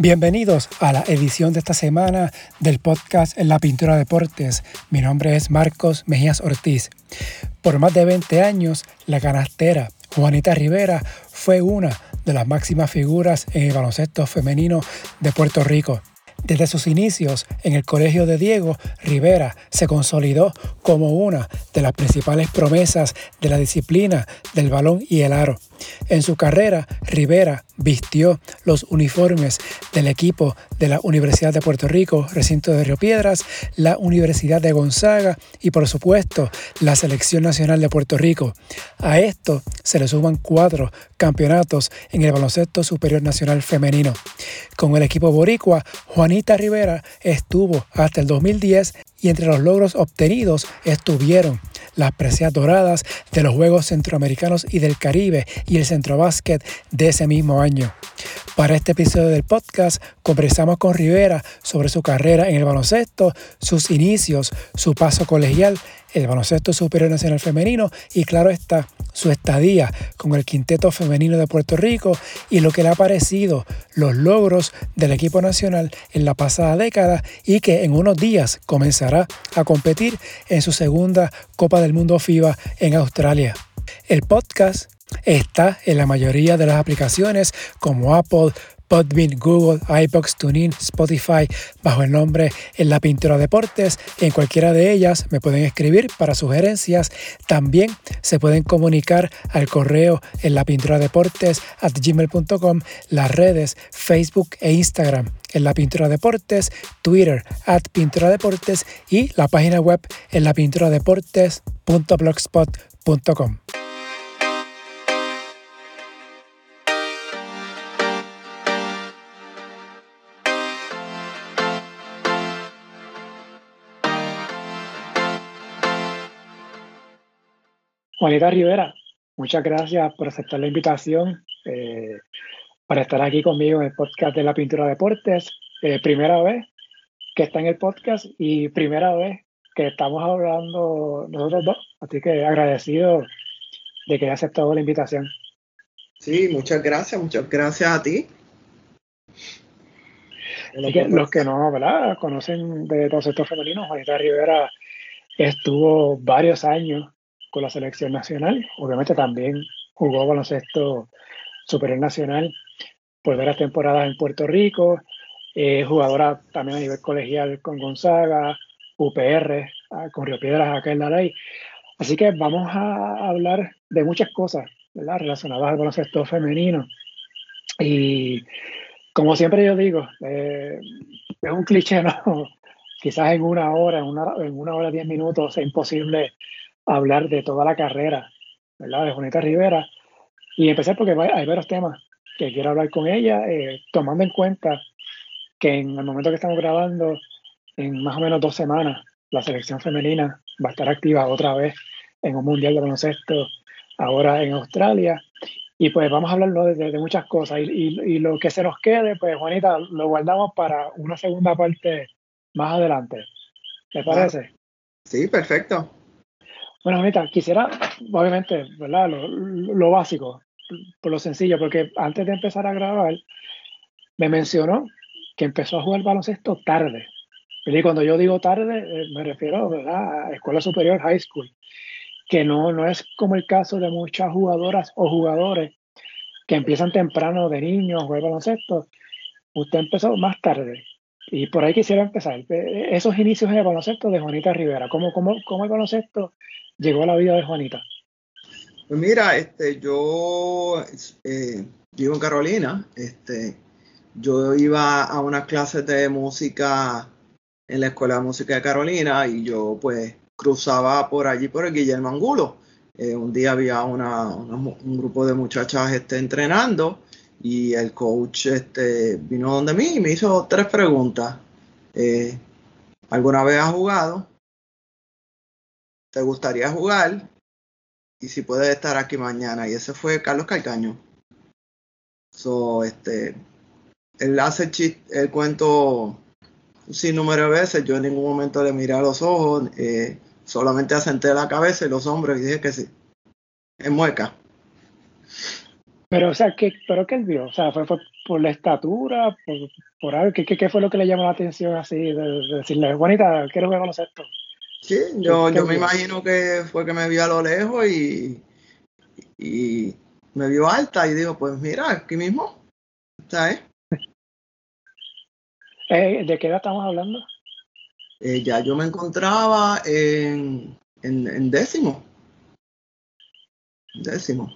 Bienvenidos a la edición de esta semana del podcast En la Pintura Deportes. Mi nombre es Marcos Mejías Ortiz. Por más de 20 años, la canastera Juanita Rivera fue una de las máximas figuras en el baloncesto femenino de Puerto Rico. Desde sus inicios en el Colegio de Diego, Rivera se consolidó como una de las principales promesas de la disciplina del balón y el aro. En su carrera, Rivera vistió los uniformes del equipo de la Universidad de Puerto Rico, recinto de Río Piedras, la Universidad de Gonzaga y por supuesto la Selección Nacional de Puerto Rico. A esto se le suman cuatro campeonatos en el baloncesto superior nacional femenino. Con el equipo boricua, Juanita Rivera estuvo hasta el 2010 y entre los logros obtenidos estuvieron las precias doradas de los Juegos Centroamericanos y del Caribe y el Centrobásquet de ese mismo año. Para este episodio del podcast conversamos con Rivera sobre su carrera en el baloncesto, sus inicios, su paso colegial, el baloncesto superior nacional femenino y claro está, su estadía con el quinteto femenino de Puerto Rico y lo que le ha parecido los logros del equipo nacional en la pasada década y que en unos días comenzará a competir en su segunda Copa del Mundo FIBA en Australia. El podcast está en la mayoría de las aplicaciones como Apple, Google, iBox, TuneIn, Spotify, bajo el nombre En la Pintura Deportes. En cualquiera de ellas me pueden escribir para sugerencias. También se pueden comunicar al correo en la pintura deportes at gmail.com, las redes Facebook e Instagram en la pintura deportes, Twitter at pintura deportes y la página web en la pintura deportes.blogspot.com. Juanita Rivera, muchas gracias por aceptar la invitación eh, para estar aquí conmigo en el podcast de la Pintura Deportes. Eh, primera vez que está en el podcast y primera vez que estamos hablando nosotros dos. Así que agradecido de que haya aceptado la invitación. Sí, muchas gracias, muchas gracias a ti. los que no ¿verdad? conocen de baloncesto femenino, Juanita Rivera estuvo varios años con la selección nacional. Obviamente también jugó baloncesto superior nacional por varias temporadas en Puerto Rico. Eh, jugadora también a nivel colegial con Gonzaga, UPR, ah, con Río Piedras acá en la ley. Así que vamos a hablar de muchas cosas ¿verdad? relacionadas al baloncesto femenino. Y como siempre yo digo, eh, es un cliché, ¿no? Quizás en una hora, en una, en una hora, diez minutos, es imposible hablar de toda la carrera, ¿verdad? De Juanita Rivera. Y empecé porque hay varios temas que quiero hablar con ella, eh, tomando en cuenta que en el momento que estamos grabando, en más o menos dos semanas, la selección femenina va a estar activa otra vez en un mundial de baloncesto ahora en Australia. Y pues vamos a hablar de, muchas cosas. Y, lo que se nos quede, pues Juanita, lo guardamos para una segunda parte más adelante. ¿Te parece? Sí, perfecto. Bueno, Anita, quisiera, obviamente, ¿verdad? Lo, básico, por lo sencillo, porque antes de empezar a grabar, me mencionó que empezó a jugar baloncesto tarde. Y cuando yo digo tarde, eh, me refiero a escuela superior, high school, que no, no es como el caso de muchas jugadoras o jugadores que empiezan temprano de niños a jugar baloncesto. Usted empezó más tarde. Y por ahí quisiera empezar. Eh, esos inicios en el baloncesto de Juanita Rivera. ¿Cómo, cómo, cómo el baloncesto llegó a la vida de Juanita? Pues mira, este, yo eh, vivo en Carolina, este, yo iba a unas clases de música en la Escuela de Música de Carolina y yo pues cruzaba por allí por el Guillermo Angulo. Eh, un día había una, un grupo de muchachas este, entrenando y el coach este, vino donde mí y me hizo tres preguntas. Eh, ¿Alguna vez has jugado? te gustaría jugar y si puedes estar aquí mañana. Y ese fue Carlos Calcaño. So, este, él hace chiste, el cuento sin número de veces. Yo en ningún momento le miré a los ojos, eh, solamente asenté la cabeza y los hombros y dije que sí. Es mueca. Pero, o sea, ¿qué, pero ¿qué él vio? O sea, ¿fue, por la estatura, por, por algo? ¿Qué, ¿Qué, fue lo que le llamó la atención así? De, decirle, bonita, quiero ver baloncesto. Sí, yo, yo me imagino que fue que me vio a lo lejos y, y me vio alta y digo, pues mira, aquí mismo, ¿sabes? Eh, ¿De qué edad estamos hablando? Eh, ya yo me encontraba en, en, décimo. Décimo.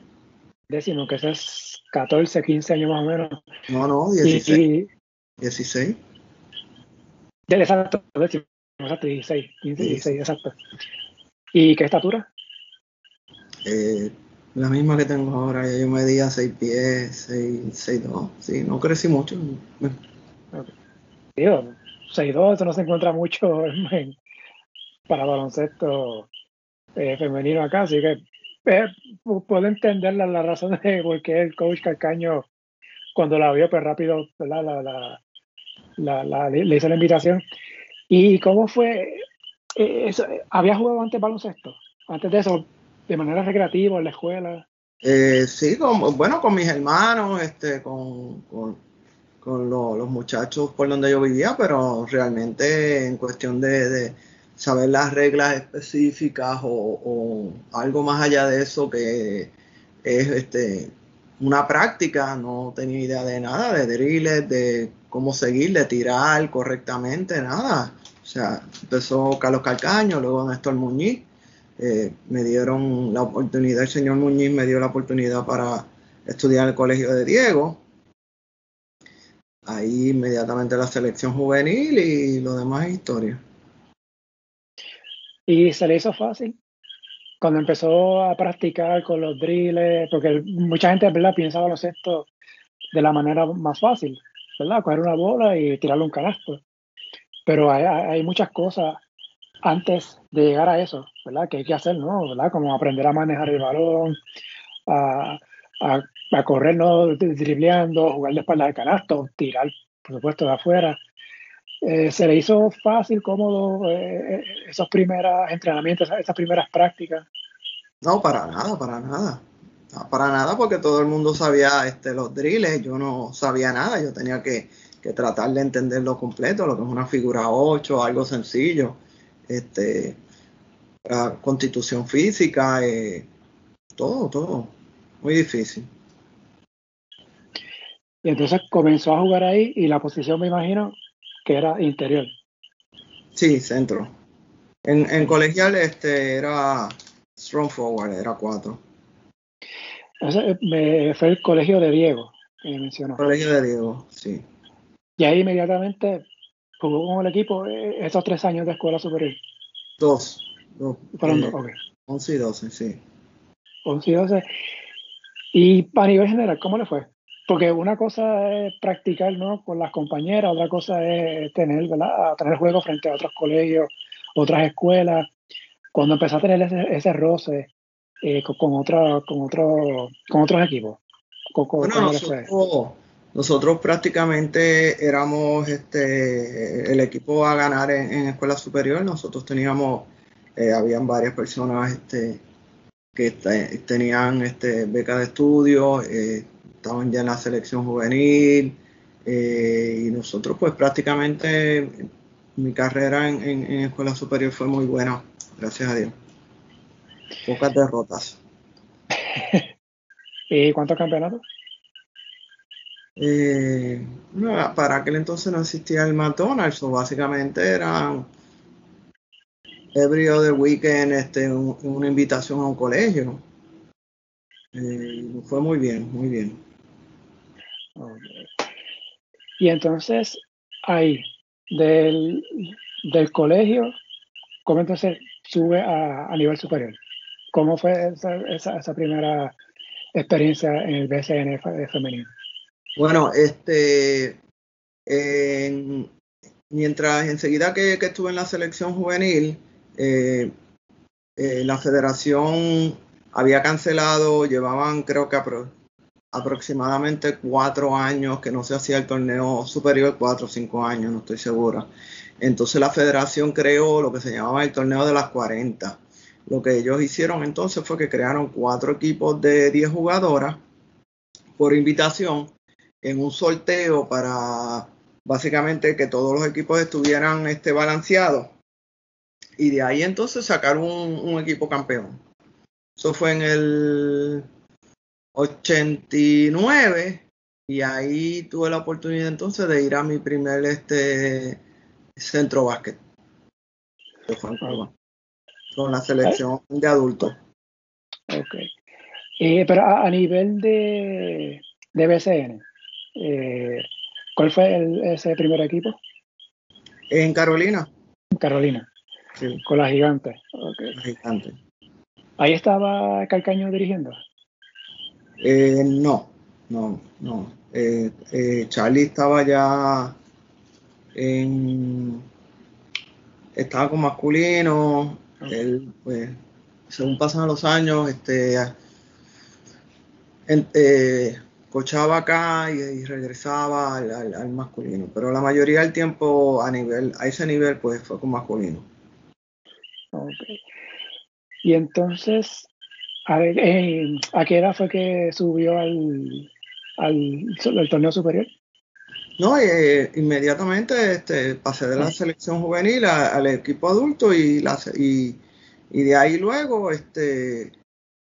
Décimo, que eso es 14, 15 años más o menos. No, no, 16. 16. Exacto, décimo, exacto, 16, 15, 16, exacto. ¿Y qué estatura? Eh, la misma que tengo ahora, yo medía 6 pies, 6, 6, 2, sí, no crecí mucho. Okay. Digo, 6'2, eso no se encuentra mucho para baloncesto eh, femenino acá, así que eh, puedo entender la, razón de por qué el coach Calcaño, cuando la vio, pues rápido La, la, le, hizo la invitación. ¿Y cómo fue? Eh, eso, ¿Había jugado antes baloncesto? Antes de eso, de manera recreativa en la escuela. sí, bueno, con mis hermanos, este, con con los muchachos por donde yo vivía, pero realmente en cuestión de, saber las reglas específicas o, algo más allá de eso que es este una práctica, no tenía idea de nada, de drills, de cómo seguir, de tirar correctamente, nada. O sea, empezó Carlos Calcaño, luego Néstor Muñiz, eh, me dieron la oportunidad, el señor Muñiz me dio la oportunidad para estudiar en el colegio de Diego, ahí inmediatamente la selección juvenil y lo demás es historia. ¿Y se le hizo fácil? Cuando empezó a practicar con los drills, porque mucha gente ¿verdad? piensa baloncesto de la manera más fácil, ¿verdad? Coger una bola y tirarle un canasto. Pero hay, hay muchas cosas antes de llegar a eso, ¿verdad? Que hay que hacer, ¿no? ¿verdad? Como aprender a manejar el balón, a, a a correr, no dribleando, jugar de espalda de canasto, tirar, por supuesto, de afuera. Eh, ¿Se le hizo fácil, cómodo eh, eh, esos primeros entrenamientos, esas primeras prácticas? No, para nada, para nada. para nada, porque todo el mundo sabía este, los drills, yo no sabía nada, yo tenía que, que tratar de entenderlo completo, lo que es una figura 8, algo sencillo, este, constitución física, todo, todo, muy difícil. Y entonces comenzó a jugar ahí y la posición me imagino que era interior. Sí, centro. En, en colegial este era strong forward, era cuatro. Ese me, fue el colegio de Diego que mencionó. Colegio de Diego, sí. Y ahí inmediatamente jugó con el equipo eh, esos tres años de escuela superior. Dos. dos Fueron dos, okay. 11 y 12, sí. 11 y 12. Y a nivel general, ¿cómo le fue? Porque una cosa es practicar ¿no? con las compañeras, otra cosa es tener, ¿verdad? tener juegos frente a otros colegios, otras escuelas. Cuando empezó a tener ese, roce eh, con, otra, con, otro, con otros equipos. bueno, nosotros, prácticamente éramos este, el equipo a ganar en, escuela superior. Nosotros teníamos, eh, habían varias personas este, que tenían este, beca de estudio. Eh, estaban ya en la selección juvenil eh, y nosotros pues prácticamente mi carrera en, escuela superior fue muy buena, gracias a Dios. Pocas derrotas. ¿Y cuántos campeonatos? Eh, para aquel entonces no existía el McDonald's, o básicamente eran every other weekend este, una invitación a un colegio. Eh, fue muy bien, muy bien. Y entonces, ahí, del, del colegio, ¿cómo entonces sube a, a nivel superior? ¿Cómo fue esa, esa, esa, primera experiencia en el BCN femenino? Bueno, este, mientras enseguida que, estuve en la selección juvenil, eh, eh, la federación había cancelado, llevaban creo que aproximadamente cuatro años que no se hacía el torneo superior, cuatro o cinco años, no estoy segura. Entonces la federación creó lo que se llamaba el torneo de las 40. Lo que ellos hicieron entonces fue que crearon cuatro equipos de 10 jugadoras por invitación en un sorteo para básicamente que todos los equipos estuvieran este, balanceados y de ahí entonces sacar un, un equipo campeón. Eso fue en el 89 y ahí tuve la oportunidad entonces de ir a mi primer este centro básquet. Cuba, con la selección de adultos. Ok. Eh, pero a, a, nivel de, de BCN, eh, ¿cuál fue el, ese primer equipo? En Carolina. Carolina. Sí. Con las gigantes. Okay. Las gigantes. ¿Ahí estaba Calcaño dirigiendo? Eh, no, no, no. Eh, eh, Charlie estaba ya en. Estaba con masculino. Okay. Él, pues, según pasan los años, este. En, eh, cochaba acá y, y regresaba al, al, al, masculino. Pero la mayoría del tiempo a nivel, a ese nivel, pues fue con masculino. Okay. Y entonces, a, ver, eh, ¿a qué edad fue que subió al, al, al torneo superior? No, eh, inmediatamente este, pasé de la selección juvenil a, al equipo adulto y, la, y, y, de ahí luego, este,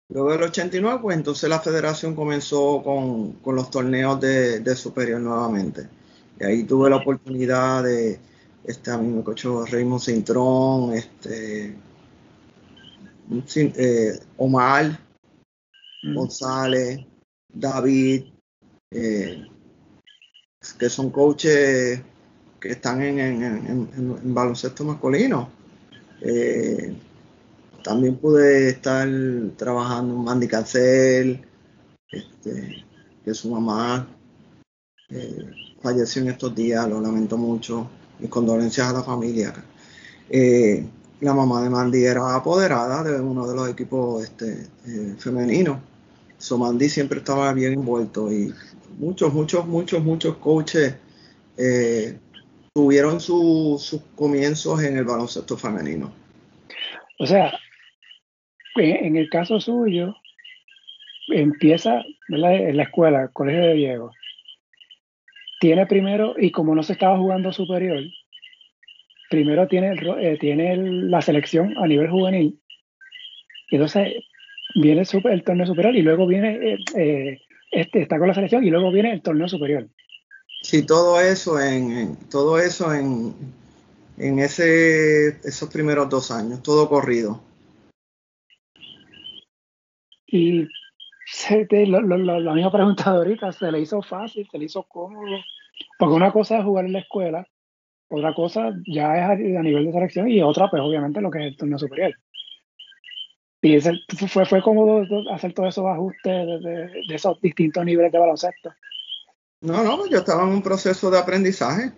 luego del 89, pues entonces la federación comenzó con, con los torneos de, de, superior nuevamente. Y ahí tuve la oportunidad de, este, a mí me cochó Raymond Cintrón, este, eh, Omar, mm. González, David, eh, que son coaches que están en, en, en, en baloncesto masculino. Eh, también pude estar trabajando en Mandy Cancel, este, que su mamá eh, falleció en estos días, lo lamento mucho. Mis condolencias a la familia. Eh, la mamá de Mandy era apoderada de uno de los equipos este, eh, femeninos. So Mandy siempre estaba bien envuelto y muchos, muchos, muchos, muchos coaches eh, tuvieron su, sus comienzos en el baloncesto femenino. O sea, en el caso suyo, empieza en la escuela, el colegio de Diego. Tiene primero, y como no se estaba jugando superior, primero tiene, eh, tiene el, la selección a nivel juvenil, y entonces viene el, super, el torneo superior y luego viene, eh, eh, este está con la selección y luego viene el torneo superior. Sí, todo eso en, en todo eso en, en ese, esos primeros dos años, todo corrido. Y se te, lo, lo, lo, la misma pregunta de ahorita, ¿se le hizo fácil, se le hizo cómodo? Porque una cosa es jugar en la escuela, otra cosa ya es a, nivel de selección y otra, pues obviamente lo que es el torneo superior. Y ese, fue, fue cómodo hacer todos esos ajustes de, de, de, esos distintos niveles de baloncesto. No, no, yo estaba en un proceso de aprendizaje.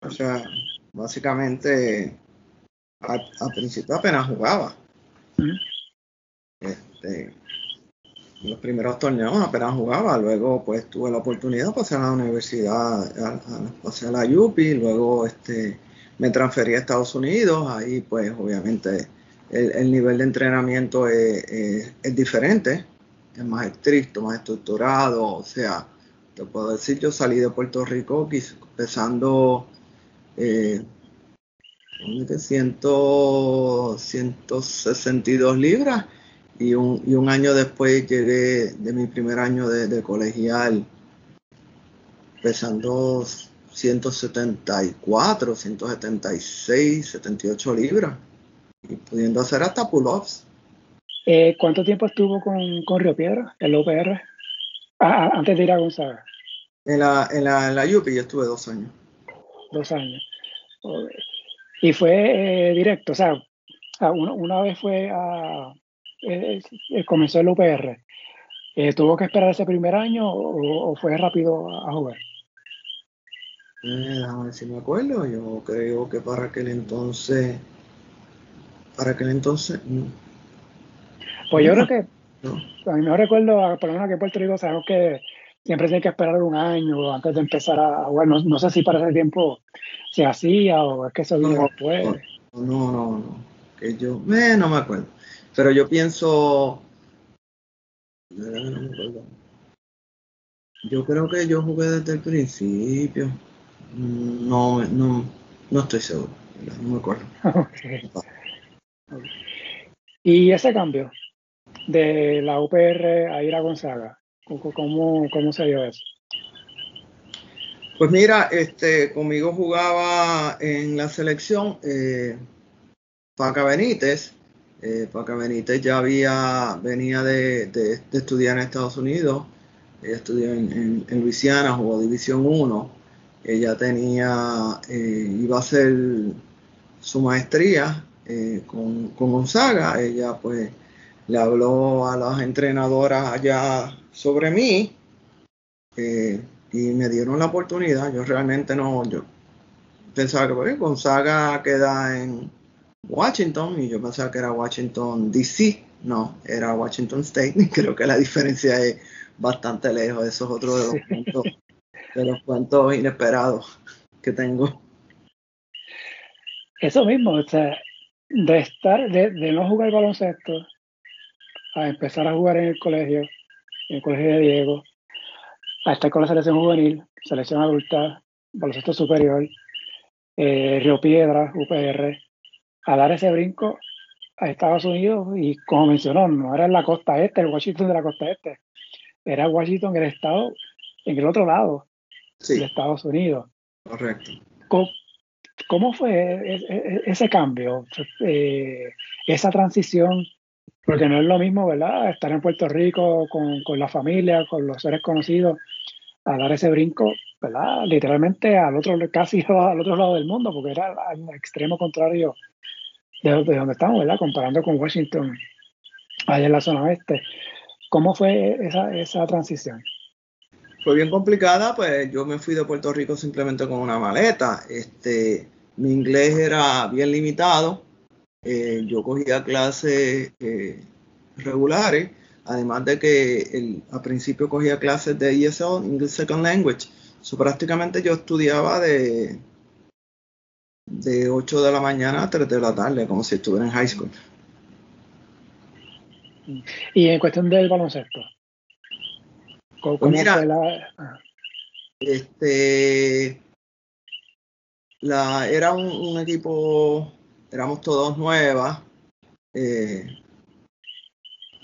O sea, básicamente al principio apenas jugaba. Uh -huh. este, los primeros torneos apenas jugaba, luego pues tuve la oportunidad de pasar a la universidad, a, pasé a la UPI, luego este, me transferí a Estados Unidos, ahí pues obviamente el, el nivel de entrenamiento es, es, es, diferente, es más estricto, más estructurado, o sea, te puedo decir, yo salí de Puerto Rico pesando eh, 100, 162 libras y un, y un año después llegué de mi primer año de, de colegial pesando 174, 176, 78 libras y pudiendo hacer hasta pull-ups. Eh, ¿Cuánto tiempo estuvo con, con Río Piedra, el OPR? Ah, antes de ir a Gonzaga. En la, en la, en la UPI yo estuve dos años. Dos años. Y fue eh, directo, o sea, una, una, vez fue a. Eh, comenzó el UPR. Eh, ¿Tuvo que esperar ese primer año o, o fue rápido a, a jugar? déjame ver si me acuerdo. Yo creo que para aquel entonces para aquel entonces. No. Pues yo creo que, no. a mí me recuerdo, por lo menos aquí en Puerto Rico, sabemos que siempre tiene que esperar un año antes de empezar a jugar. No, no sé si para ese tiempo se hacía o es que se vino no, después. No, no, no, no. Que yo, eh, no me acuerdo. Pero yo pienso. Yo creo que yo jugué desde el principio. No, no, no estoy seguro. No me acuerdo. Y ese cambio de la UPR a ir a Gonzaga, ¿cómo, cómo se dio eso? Pues mira, este, conmigo jugaba en la selección eh, Paca Benítez. Eh, Paca Benítez ya había, venía de, estudiar en Estados Unidos. Ella estudió en, Luisiana, jugó División 1. Ella tenía, eh, iba a hacer su maestría eh, con, con, Gonzaga. Ella pues le habló a las entrenadoras allá sobre mí y me dieron la oportunidad. Yo realmente no, yo pensaba que pues, Gonzaga queda en Washington y yo pensaba que era Washington DC. No, era Washington State. Creo que la diferencia es bastante lejos. Eso es otro de los puntos, de los cuentos inesperados que tengo. Eso mismo, o sea, de estar, de, de no jugar baloncesto a empezar a jugar en el colegio, en el colegio de Diego, a estar con la selección juvenil, selección adulta, baloncesto superior, eh, Río Piedra, UPR, a dar ese brinco a Estados Unidos y como mencionó, no era en la costa este, el Washington de la costa este, era Washington, el estado, en el otro lado de Estados Unidos. Correcto. ¿Cómo, fue ese cambio, eh, esa transición? Porque no es lo mismo, ¿verdad? Estar en Puerto Rico con, con la familia, con los seres conocidos, a dar ese brinco, ¿verdad? Literalmente al otro, casi al otro lado del mundo, porque era al extremo contrario de, donde estamos, ¿verdad? Comparando con Washington, allá en la zona oeste. ¿Cómo fue esa, esa transición? Fue bien complicada, pues yo me fui de Puerto Rico simplemente con una maleta. Este, mi inglés era bien limitado. Eh, yo cogía clases eh, regulares Además de que el, a principio cogía clases de ESL, English Second Language. So, prácticamente yo estudiaba de, de 8 de la mañana a 3 de la tarde, como si estuviera en high school. Y en cuestión del baloncesto. ¿Cómo, pues mira, ah. este, la, era un, un, equipo, éramos todos nuevas. Eh,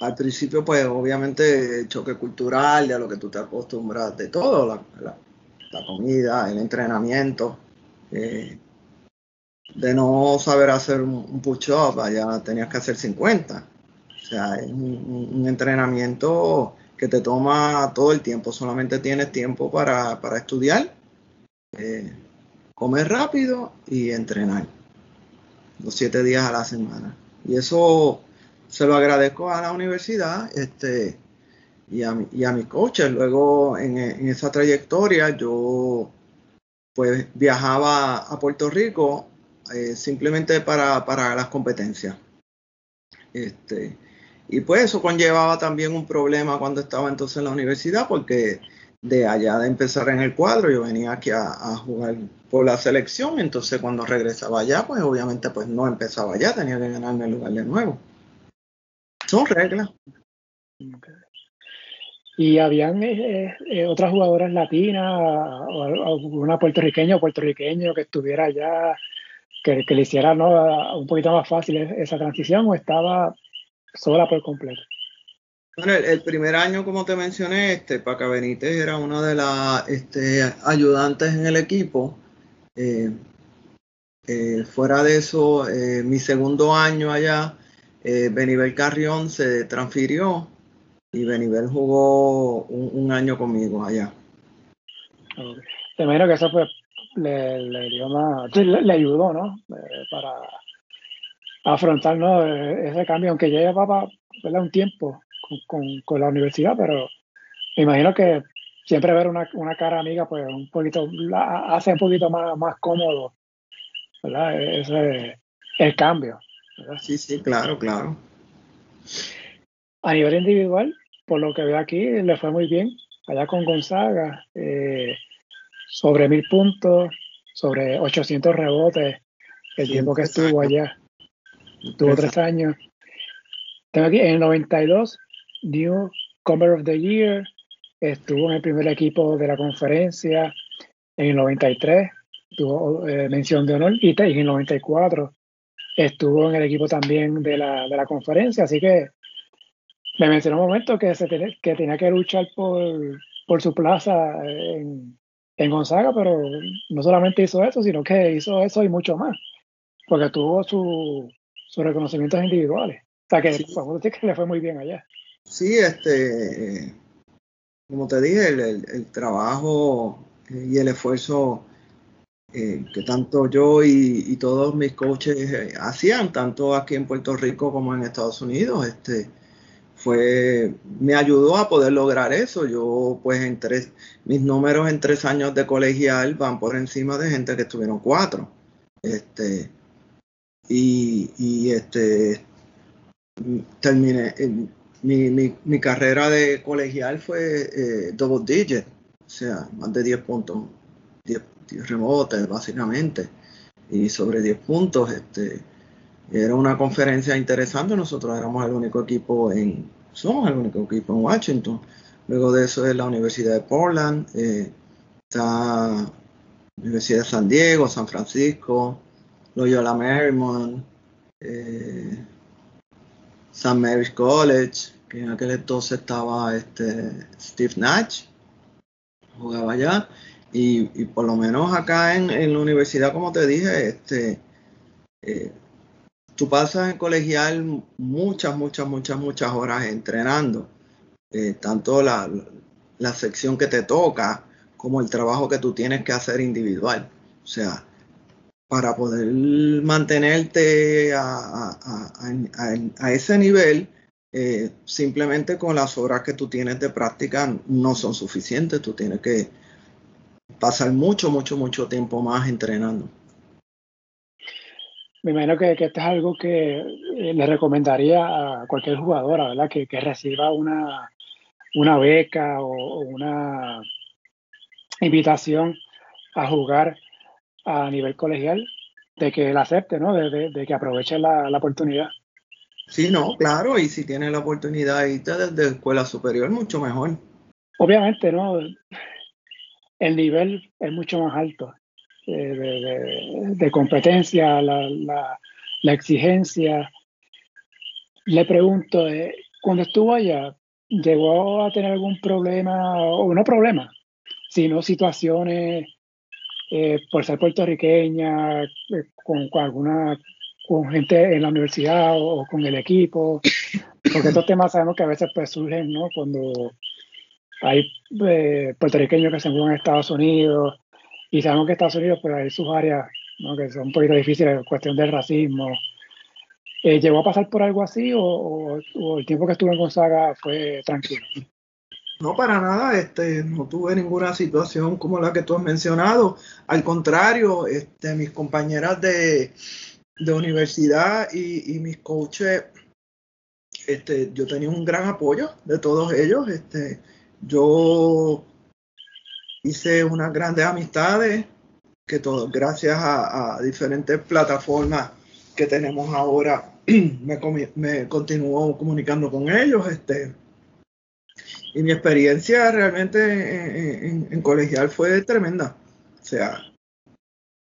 al principio, pues obviamente choque cultural, de lo que tú te acostumbras, de todo, la, comida, el entrenamiento, eh, de no saber hacer un, push-up, allá tenías que hacer 50. O sea, es un, entrenamiento que te toma todo el tiempo, solamente tienes tiempo para, estudiar, eh, comer rápido y entrenar los siete días a la semana. Y eso se lo agradezco a la universidad este, y, a, y a mis coaches. Luego en, esa trayectoria yo pues viajaba a Puerto Rico eh, simplemente para, para, las competencias. Este, y pues eso conllevaba también un problema cuando estaba entonces en la universidad porque de allá de empezar en el cuadro yo venía aquí a, jugar por la selección entonces cuando regresaba allá pues obviamente pues no empezaba allá tenía que ganarme el lugar de nuevo son reglas. ¿Y habían eh, eh, otras jugadoras latinas o, una puertorriqueña o puertorriqueño que estuviera allá, que, le hiciera un poquito más fácil esa transición o estaba sola por completo? Bueno, el, primer año, como te mencioné, este, Paca Benítez era una de las este, ayudantes en el equipo. Eh, fuera de eso, mi segundo año allá, eh, Benibel Carrión se transfirió y Benibel jugó un, año conmigo allá. Te imagino que eso pues le, dio más, le, ayudó, ¿no? Eh, para afrontar e, ese cambio, aunque ya llevaba un tiempo con, la universidad, pero me imagino que siempre ver una, cara amiga, pues un poquito, hace un poquito más, más cómodo, ¿verdad? Ese, el cambio. Sí, sí, claro, claro. A nivel individual, por lo que veo aquí, le fue muy bien. Allá con Gonzaga, eh, sobre mil puntos, sobre 800 rebotes, el tiempo que estuvo allá. Tuvo tres años. Tengo aquí en el 92, New Comer of the Year, estuvo en el primer equipo de la conferencia en el 93, tuvo eh, mención de honor y en el 94 estuvo en el equipo también de la, de la conferencia, así que me mencionó un momento que, se que tenía que luchar por, por su plaza en, en, Gonzaga, pero no solamente hizo eso, sino que hizo eso y mucho más, porque tuvo sus reconocimientos individuales. O sea que, que le fue muy bien allá. Sí, este, como te dije, el, el, trabajo y el esfuerzo eh, que tanto yo y, todos mis coaches eh, hacían, tanto aquí en Puerto Rico como en Estados Unidos, este, fue, me ayudó a poder lograr eso. Yo, pues, en tres, mis números en tres años de colegial van por encima de gente que estuvieron cuatro. Este, y, este, terminé, mi, mi, mi, carrera de colegial fue eh, double digit, o sea, más de 10 puntos, 10, 10 rebotes básicamente, y sobre 10 puntos. Este, era una conferencia interesante, nosotros éramos el único equipo en, somos el único equipo en Washington. Luego de eso es la Universidad de Portland, eh, está la Universidad de San Diego, San Francisco, Loyola Marymount, eh, St. Mary's College, que en aquel entonces estaba este Steve Nash, jugaba allá, y, por lo menos acá en, la universidad, como te dije, este, eh, tú pasas en colegial muchas, muchas, muchas, muchas horas entrenando, eh, tanto la, la sección que te toca como el trabajo que tú tienes que hacer individual. O sea, para poder mantenerte a, ese nivel, eh, simplemente con las horas que tú tienes de práctica no son suficientes, tú tienes que pasar mucho, mucho, mucho tiempo más entrenando. Me imagino que, que esto es algo que eh, le recomendaría a cualquier jugadora, ¿verdad? Que, reciba una, una beca o, una invitación a jugar a nivel colegial de que la acepte, ¿no? De, que aproveche la, oportunidad. Sí, no, claro, y si tiene la oportunidad de irte desde escuela superior, mucho mejor. Obviamente, ¿no? El nivel es mucho más alto eh, de, competencia, la, la, exigencia. Le pregunto, eh, cuando estuvo allá, ¿llegó a tener algún problema, o no problema, sino situaciones eh, por ser puertorriqueña, eh, con, alguna con gente en la universidad o, con el equipo, porque estos temas sabemos que a veces pues, surgen ¿no? cuando hay eh, puertorriqueños que se mueven a Estados Unidos y sabemos que Estados Unidos pues hay sus áreas ¿no? que son un poquito difíciles, cuestión del racismo. ¿Llegó a pasar por algo así o, el tiempo que estuvo en Gonzaga fue tranquilo? No, para nada, este, no tuve ninguna situación como la que tú has mencionado. Al contrario, este, mis compañeras de, universidad y, mis coaches, este, yo tenía un gran apoyo de todos ellos. Este, yo hice unas grandes amistades que todo, gracias a, diferentes plataformas que tenemos ahora, me, me continúo comunicando con ellos. Este, y mi experiencia realmente en, colegial fue tremenda. O sea,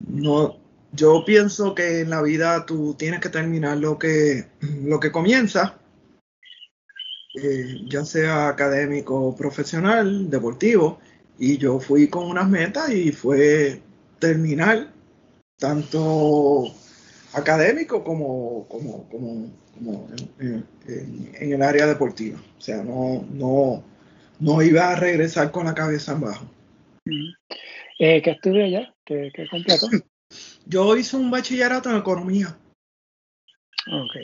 no, yo pienso que en la vida tú tienes que terminar lo que, lo que eh, ya sea académico, profesional, deportivo, y yo fui con unas metas y fue terminar tanto académico como, como, como, en, en, el área deportiva. O sea, no, no, no iba a regresar con la cabeza en bajo. Eh, ¿Qué estudió allá? ¿Qué, qué completó? Yo hice un bachillerato en economía. Ok.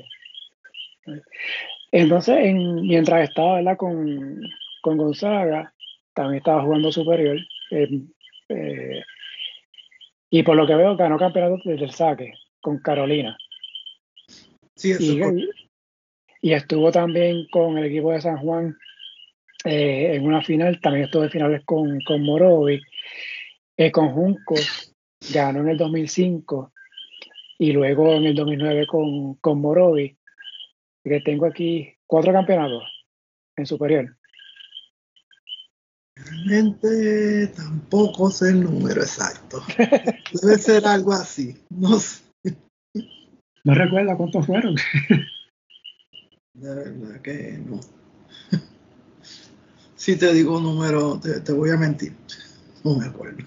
Entonces, mientras estaba Con, con Gonzaga, también estaba jugando superior. Eh, y por lo que veo, ganó campeonato desde el saque con Carolina. Sí, eso y, y estuvo también con el equipo de San Juan eh, en una final, también estuvo en finales con, con Morovi, eh, con Junco, ganó en el 2005 y luego en el 2009 con, con Morovi, que tengo aquí cuatro campeonatos en superior. Realmente tampoco sé el número exacto. Debe ser algo así. No sé. ¿No recuerda cuántos fueron? De verdad que no. Si te digo un número, te, voy a mentir. No me acuerdo.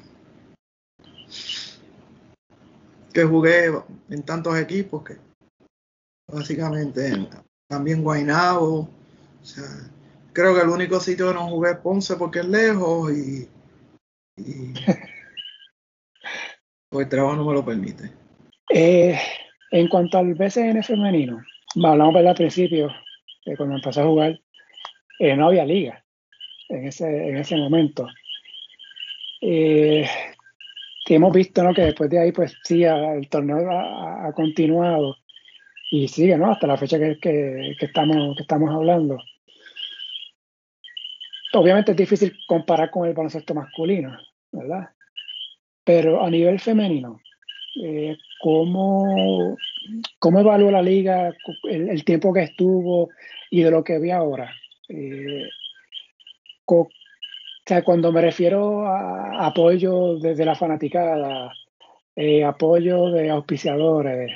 Que jugué en tantos equipos que básicamente también Guaynabo. O sea, creo que el único sitio que no jugué es Ponce porque es lejos y, y pues el trabajo no me lo permite. Eh, en cuanto al BCN femenino, hablamos al principio, de cuando empecé a jugar, eh, no había liga en ese, en ese momento. Eh, hemos visto ¿no? que después de ahí, pues sí, el torneo ha, continuado y sigue ¿no? hasta la fecha que, que, estamos, que estamos hablando. Obviamente es difícil comparar con el baloncesto masculino, ¿verdad? Pero a nivel femenino, eh, ¿cómo, ¿cómo evalúa la liga el, tiempo que estuvo y de lo que vi ahora? Eh, o sea, cuando me refiero a apoyo desde la fanaticada, eh, apoyo de auspiciadores,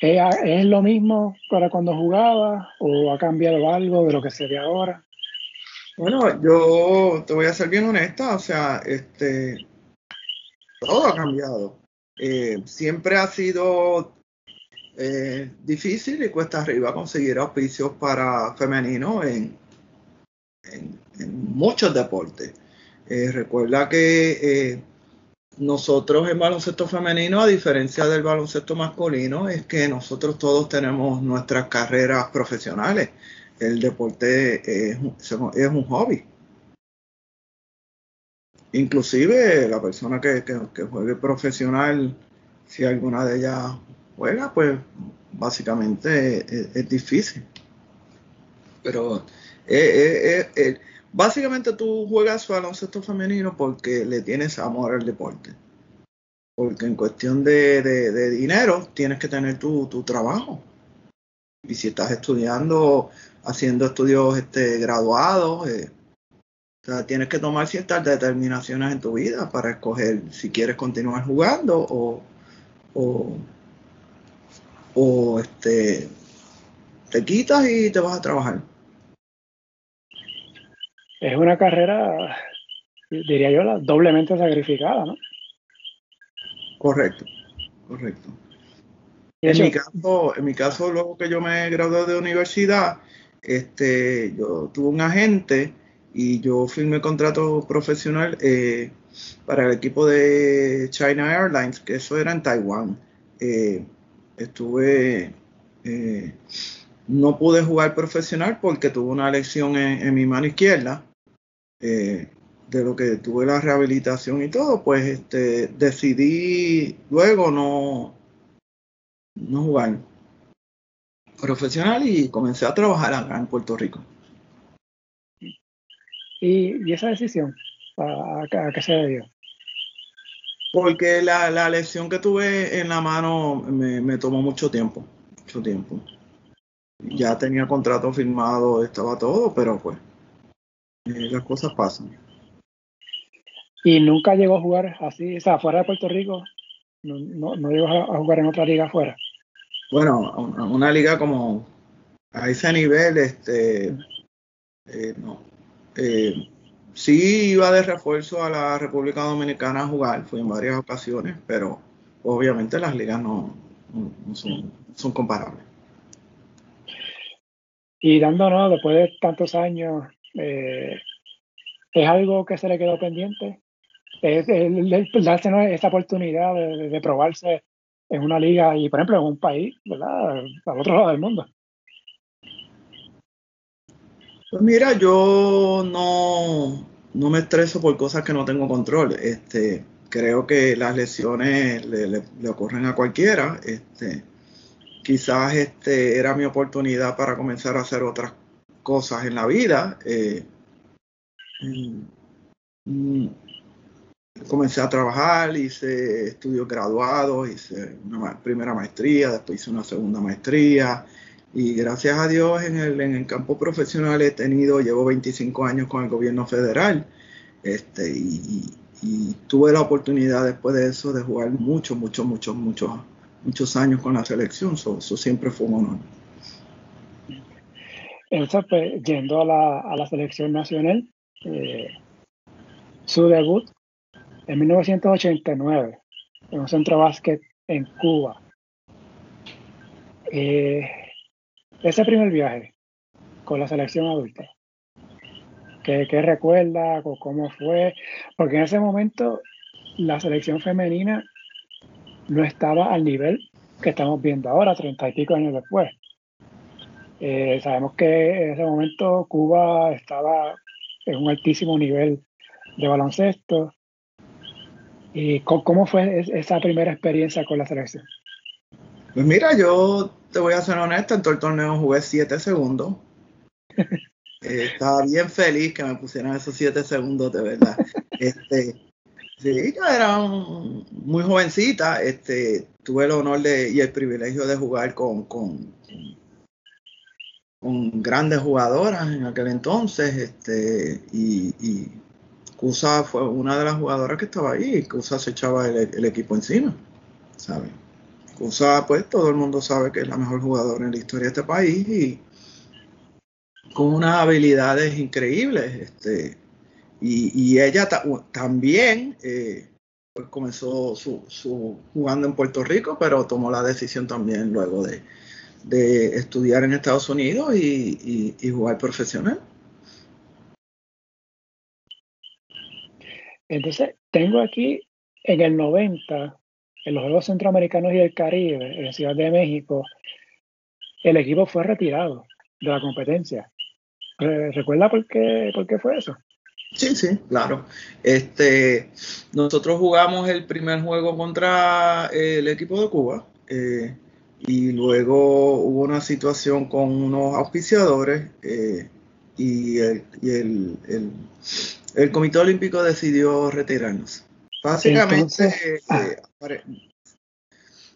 ¿es, lo mismo para cuando jugaba o ha cambiado algo de lo que se ve ahora? Bueno, yo te voy a ser bien honesta, o sea, este, todo ha cambiado. Eh, siempre ha sido eh, difícil y cuesta arriba conseguir auspicios para femeninos en, en, muchos deportes. Eh, recuerda que nosotros en baloncesto femenino, a diferencia del baloncesto masculino, es que nosotros todos tenemos nuestras carreras profesionales. El deporte es, es un hobby. Inclusive la persona que, juegue profesional, si alguna de ellas juega, pues básicamente es, difícil. Pero eh, eh, eh, básicamente tú juegas baloncesto femenino porque le tienes amor al deporte. Porque en cuestión de, dinero tienes que tener tu, tu, trabajo. Y si estás estudiando, haciendo estudios este, graduados, o sea, tienes que tomar ciertas determinaciones en tu vida para escoger si quieres continuar jugando o, o, este, te quitas y te vas a trabajar. Es una carrera, diría yo, doblemente sacrificada, ¿no? Correcto, correcto. En mi caso, en mi caso, luego que yo me gradué de universidad, este, yo tuve un agente y yo firmé contrato profesional eh, para el equipo de China Airlines, que eso era en Taiwán. Eh, estuve, eh, no pude jugar profesional porque tuve una lesión en, mi mano izquierda, de lo que tuve la rehabilitación y todo, pues este, decidí luego no, no jugar profesional y comencé a trabajar acá en Puerto Rico. ¿Y, esa decisión a, qué se debió? Porque la, lesión que tuve en la mano me, tomó mucho tiempo, mucho tiempo. Ya tenía contrato firmado, estaba todo, pero pues eh, las cosas pasan. ¿Y nunca llegó a jugar así, o sea, fuera de Puerto Rico? ¿No, no, llegó a, jugar en otra liga afuera? Bueno, una liga como a ese nivel, este, eh, no, eh, sí iba de refuerzo a la República Dominicana a jugar, fui en varias ocasiones, pero obviamente las ligas no, son, comparables. Y dándonos, después de tantos años, eh, ¿es algo que se le quedó pendiente? ¿Es, darse esa oportunidad de, probarse en una liga y, por ejemplo, en un país, ¿verdad? Al otro lado del mundo. Pues mira, yo no, no me estreso por cosas que no tengo control. Este, creo que las lesiones le, ocurren a cualquiera. Este, quizás este era mi oportunidad para comenzar a hacer otras cosas en la vida. Eh, mm, comencé a trabajar, hice estudios graduados, hice una primera maestría, después hice una segunda maestría, Y gracias a Dios en el, en el campo profesional he tenido, llevo 25 años con el gobierno federal este, y, tuve la oportunidad después de eso de jugar muchos, muchos, muchos, muchos, muchos años con la selección. Eso, siempre fue un honor. Entonces, pues, yendo a la, selección nacional, eh, su debut en 1989 en un centro básquet en Cuba. Eh, ese primer viaje con la selección adulta, ¿qué, recuerda cómo fue? Porque en ese momento la selección femenina no estaba al nivel que estamos viendo ahora, treinta y pico años después. Eh, sabemos que en ese momento Cuba estaba en un altísimo nivel de baloncesto. ¿Y cómo fue esa primera experiencia con la selección? Pues mira, yo te voy a ser honesto, en todo el torneo jugué 7 segundos. Eh, estaba bien feliz que me pusieran esos 7 segundos, de verdad. Este, sí, yo era muy jovencita, este, tuve el honor de, y el privilegio de jugar con, con, con grandes jugadoras en aquel entonces, este, y, y Cusa fue una de las jugadoras que estaba ahí, Cusa se echaba el, equipo encima, ¿sabes? Cusa, pues todo el mundo sabe que es la mejor jugadora en la historia de este país y con unas habilidades increíbles. Este, y, ella también eh, pues comenzó su, jugando en Puerto Rico, pero tomó la decisión también luego de, estudiar en Estados Unidos y, y, jugar profesional. Entonces, tengo aquí en el 90 en los Juegos Centroamericanos y del Caribe, en Ciudad de México, el equipo fue retirado de la competencia. ¿Recuerda por qué, por qué fue eso? Sí, sí, claro. Este, nosotros jugamos el primer juego contra el equipo de Cuba eh, y luego hubo una situación con unos auspiciadores eh, y, el, y el, el, Comité Olímpico decidió retirarnos. Básicamente, ah. eh,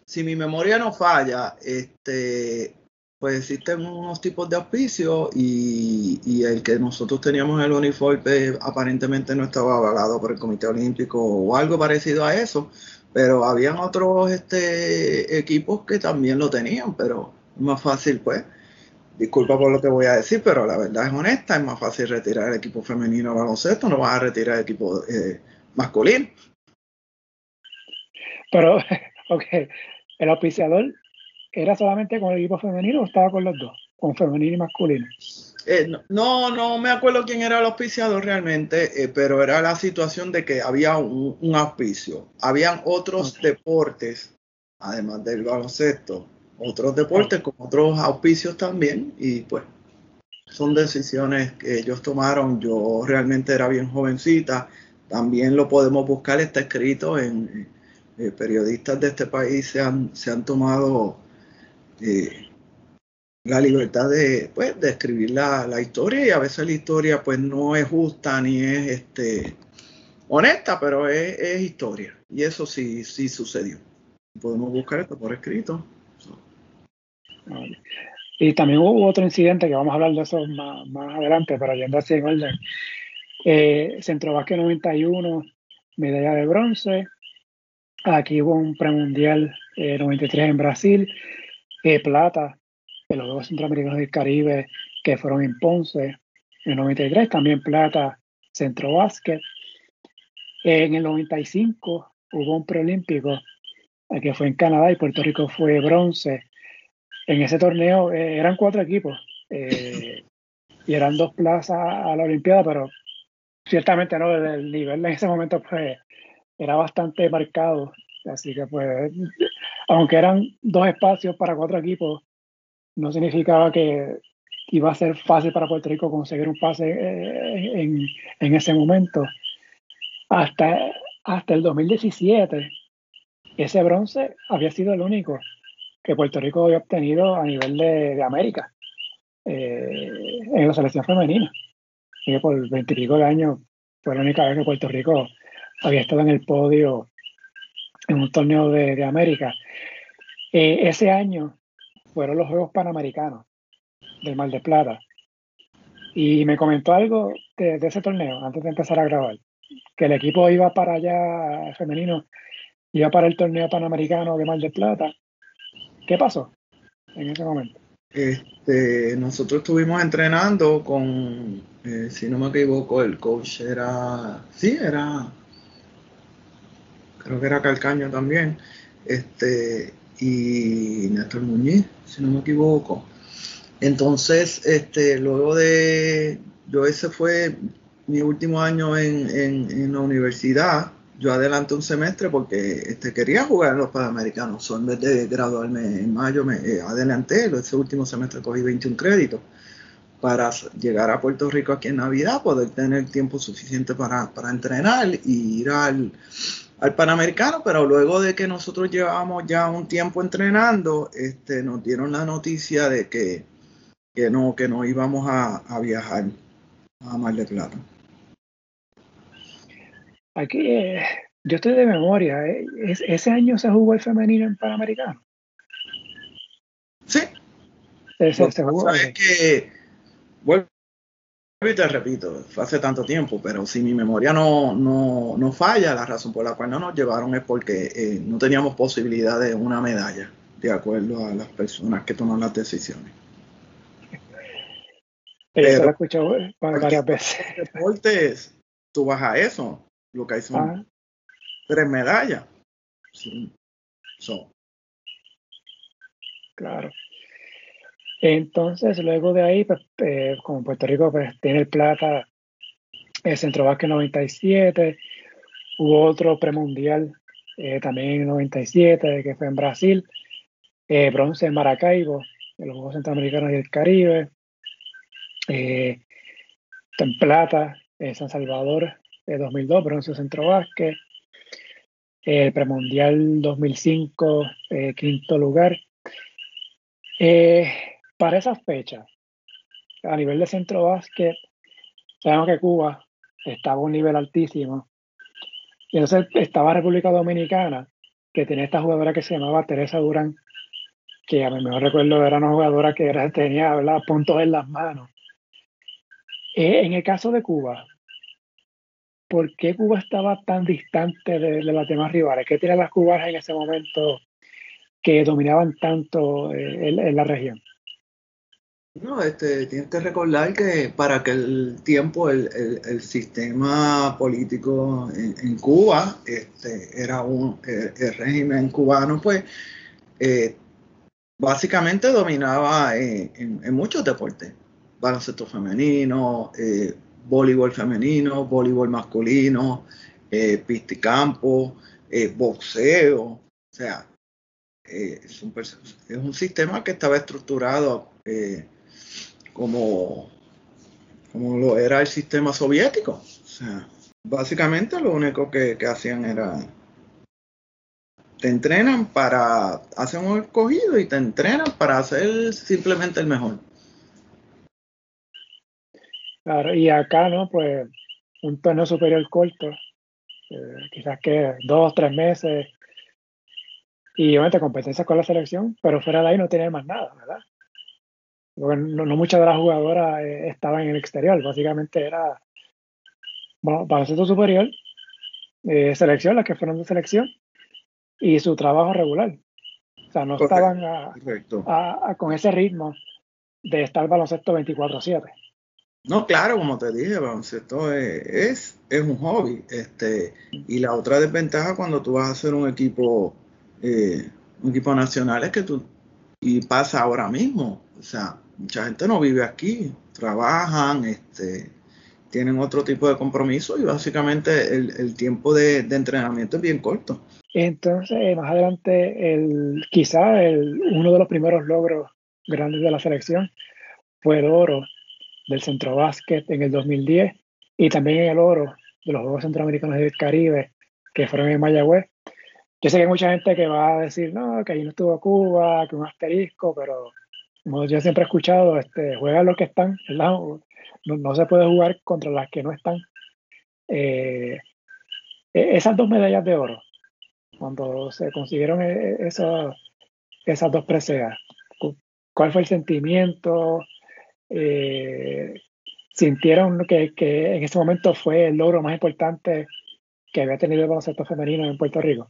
si mi memoria no falla, este, pues existen unos tipos de auspicio y, el que nosotros teníamos el uniforme aparentemente no estaba avalado por el Comité Olímpico o algo parecido a eso, pero habían otros este, equipos que también lo tenían, pero es más fácil pues. Disculpa por lo que voy a decir, pero la verdad es honesta, es más fácil retirar el equipo femenino al baloncesto, no vas a retirar el equipo eh, masculino. Pero, ok, ¿el auspiciador era solamente con el equipo femenino o estaba con los dos? Con femenino y masculino. Eh, no, no me acuerdo quién era el auspiciador realmente, eh, pero era la situación de que había un, auspicio. Habían otros deportes, además del baloncesto, otros deportes con otros auspicios también, y pues son decisiones que ellos tomaron. Yo realmente era bien jovencita, también lo podemos buscar, está escrito en, eh, periodistas de este país se han, se han tomado eh, la libertad de, pues, de escribir la, historia y a veces la historia pues no es justa ni es este, honesta, pero es, es historia. Y eso sí, sí sucedió. Podemos buscar esto por escrito. Y también hubo otro incidente que vamos a hablar de eso más, más adelante, pero yendo así en orden. Eh, Centro 91, medalla de bronce, Aquí hubo un premundial eh, 93 en Brasil, eh, plata en los Juegos Centroamericanos del Caribe que fueron en Ponce en 93, también plata Centro Básquet. en el 95 hubo un preolímpico eh, que fue en Canadá y Puerto Rico fue bronce. En ese torneo eh, eran cuatro equipos y eran dos plazas a la Olimpiada, pero ciertamente no, el nivel en ese momento fue era bastante marcado. Así que pues, aunque eran dos espacios para cuatro equipos, no significaba que iba a ser fácil para Puerto Rico conseguir un pase eh, en, en ese momento. Hasta, hasta el 2017, ese bronce había sido el único que Puerto Rico había obtenido a nivel de, de América eh, en la selección femenina. Y por veintipico de años fue la única vez que Puerto Rico había estado en el podio en un torneo de, América. Eh, ese año fueron los Juegos Panamericanos del Mar de Plata. Y me comentó algo de, ese torneo antes de empezar a grabar, que el equipo iba para allá, femenino, iba para el torneo panamericano de Mar de Plata. ¿Qué pasó en ese momento? Este, nosotros estuvimos entrenando con, eh, si no me equivoco, el coach era, sí, era, creo que era Calcaño también, este, y Néstor Muñiz, si no me equivoco. Entonces, este, luego de, yo ese fue mi último año en, en, la universidad, yo adelanté un semestre porque este, quería jugar en los Panamericanos. en vez de graduarme en mayo, me eh, adelanté. Ese último semestre cogí 21 créditos para llegar a Puerto Rico aquí en Navidad, poder tener tiempo suficiente para, para entrenar y ir al, al Panamericano, pero luego de que nosotros llevábamos ya un tiempo entrenando, este, nos dieron la noticia de que que no, que no íbamos a, viajar a Mar de Plata. Aquí, eh, yo estoy de memoria, eh, ¿ese año se jugó el femenino en Panamericano? Sí. Ese, se jugó. Es que, vuelvo y te repito, fue hace tanto tiempo, pero si mi memoria no, no, no falla, la razón por la cual no nos llevaron es porque eh, no teníamos posibilidad de una medalla, de acuerdo a las personas que toman las decisiones. Pero, lo he escuchado varias veces. Deportes, tú vas a eso. Lo que hay son ah. tres medallas. Sí. Claro. Entonces, luego de ahí, pues, eh, como Puerto Rico pues, tiene el plata, el Centro 97, hubo otro premundial eh, también en 97, que fue en Brasil, eh, bronce en Maracaibo, en los Juegos Centroamericanos y el Caribe, en plata, en San Salvador de 2002, bronce centro básquet, el premundial 2005, eh, quinto lugar. Para esas fechas, a nivel de centro básquet, sabemos que Cuba estaba a un nivel altísimo. Y entonces estaba República Dominicana, que tenía esta jugadora que se llamaba Teresa Durán, que a mi mejor recuerdo era una jugadora que era, tenía puntos en las manos. Eh, en el caso de Cuba, ¿por qué Cuba estaba tan distante de, las demás rivales? ¿Qué tienen las cubanas en ese momento que dominaban tanto eh, en, la región? No, este, tienes que recordar que para aquel tiempo el, sistema político en, Cuba este, era un el, régimen cubano, pues eh, básicamente dominaba en, muchos deportes baloncesto femenino, eh, voleibol femenino, voleibol masculino, eh, pisticampo, boxeo. O sea, es, un, es, un, sistema que estaba estructurado como, como lo era el sistema soviético. O sea, básicamente lo único que, que hacían era te entrenan para hacer un escogido y te entrenan para hacer simplemente el mejor. Claro, y acá, ¿no? Pues un torneo superior corto, eh, quizás que dos, tres meses, y obviamente competencia con la selección, pero fuera de ahí no tiene más nada, ¿verdad? Porque no, muchas de las jugadoras eh, estaban en el exterior, básicamente era bueno, baloncesto superior, eh, selección, las que fueron de selección, y su trabajo regular. O sea, no estaban con ese ritmo de estar baloncesto 24-7. No, claro, como te dije, baloncesto es, es, un hobby. Este, y la otra desventaja cuando tú vas a hacer un equipo, eh, un equipo nacional es que tú, y pasa ahora mismo, o sea, mucha gente no vive aquí, trabajan, este, tienen otro tipo de compromiso y básicamente el, tiempo de, entrenamiento es bien corto. Entonces, más adelante, el, quizá el, uno de los primeros logros grandes de la selección fue el oro del Centro Básquet en el 2010 y también el oro de los Juegos Centroamericanos del Caribe que fueron en Mayagüez. Yo sé que hay mucha gente que va a decir, no, que ahí no estuvo Cuba, que un asterisco, pero como yo siempre he escuchado, este, juegan los que están, No, no, se puede jugar contra las que no están. Eh, e, esas dos medallas de oro, cuando se consiguieron e, e, esas, esas dos preseas, ¿Cuál fue el sentimiento? Eh, ¿Sintieron que, que, en ese momento fue el logro más importante que había tenido el baloncesto femenino en Puerto Rico?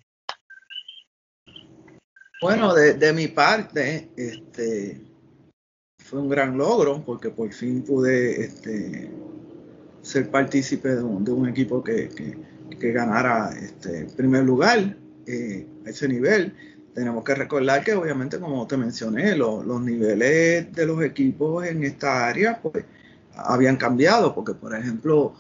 Bueno, de, mi parte, este, fue un gran logro porque por fin pude este, ser partícipe de un, equipo que, ganara este primer lugar eh, a ese nivel. Tenemos que recordar que obviamente, como te mencioné, los niveles de los equipos en esta área pues, habían cambiado, porque por ejemplo,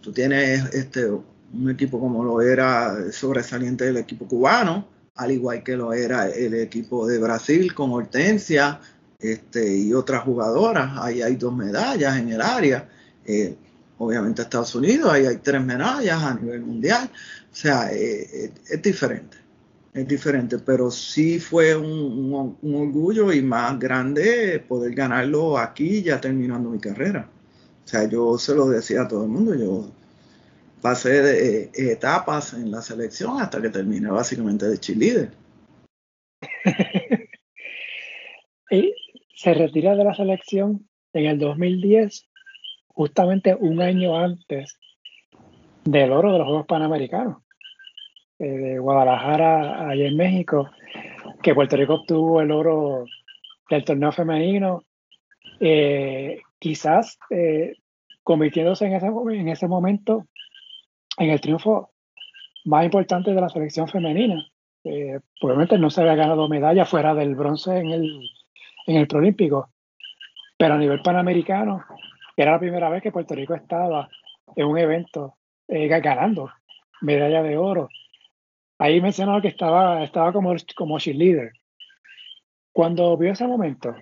tú tienes este, un equipo como lo era sobresaliente del equipo cubano, al igual que lo era el equipo de Brasil con Hortensia este, y otras jugadoras. Ahí hay dos medallas en el área. Eh, obviamente Estados Unidos, ahí hay tres medallas a nivel mundial. O sea, eh, eh, es diferente, es diferente, pero sí fue un, orgullo y más grande poder ganarlo aquí ya terminando mi carrera. O sea, yo se lo decía a todo el mundo, yo pasé de etapas en la selección hasta que terminé básicamente de cheerleader. y se retira de la selección en el 2010, justamente un año antes del oro de los Juegos Panamericanos eh, de Guadalajara, allá en México, que Puerto Rico obtuvo el oro del torneo femenino, eh, quizás eh, convirtiéndose en ese, en ese momento en el triunfo más importante de la selección femenina. Eh, probablemente no se había ganado medalla fuera del bronce en el, en el Prolímpico, pero a nivel panamericano era la primera vez que Puerto Rico estaba en un evento eh, ganando medalla de oro. Ahí mencionaba que estaba, estaba como, como cheerleader. Cuando vio ese momento,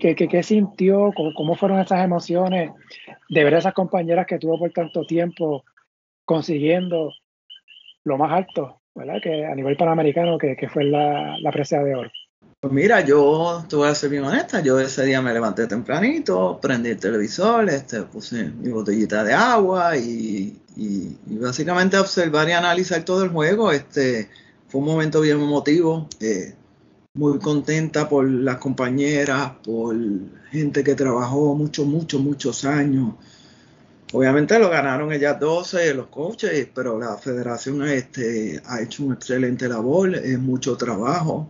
¿qué, sintió? ¿Cómo, ¿Cómo, fueron esas emociones de ver a esas compañeras que tuvo por tanto tiempo consiguiendo lo más alto, ¿verdad? Que a nivel panamericano, que, que fue la, la presea de oro. Pues mira, yo te voy a ser bien honesta, yo ese día me levanté tempranito, prendí el televisor, este, puse mi botellita de agua y, y, básicamente observar y analizar todo el juego. Este, fue un momento bien emotivo, eh, muy contenta por las compañeras, por gente que trabajó muchos, muchos, muchos años Obviamente lo ganaron ellas 12, los coaches, pero la federación este, ha hecho un excelente labor, es mucho trabajo.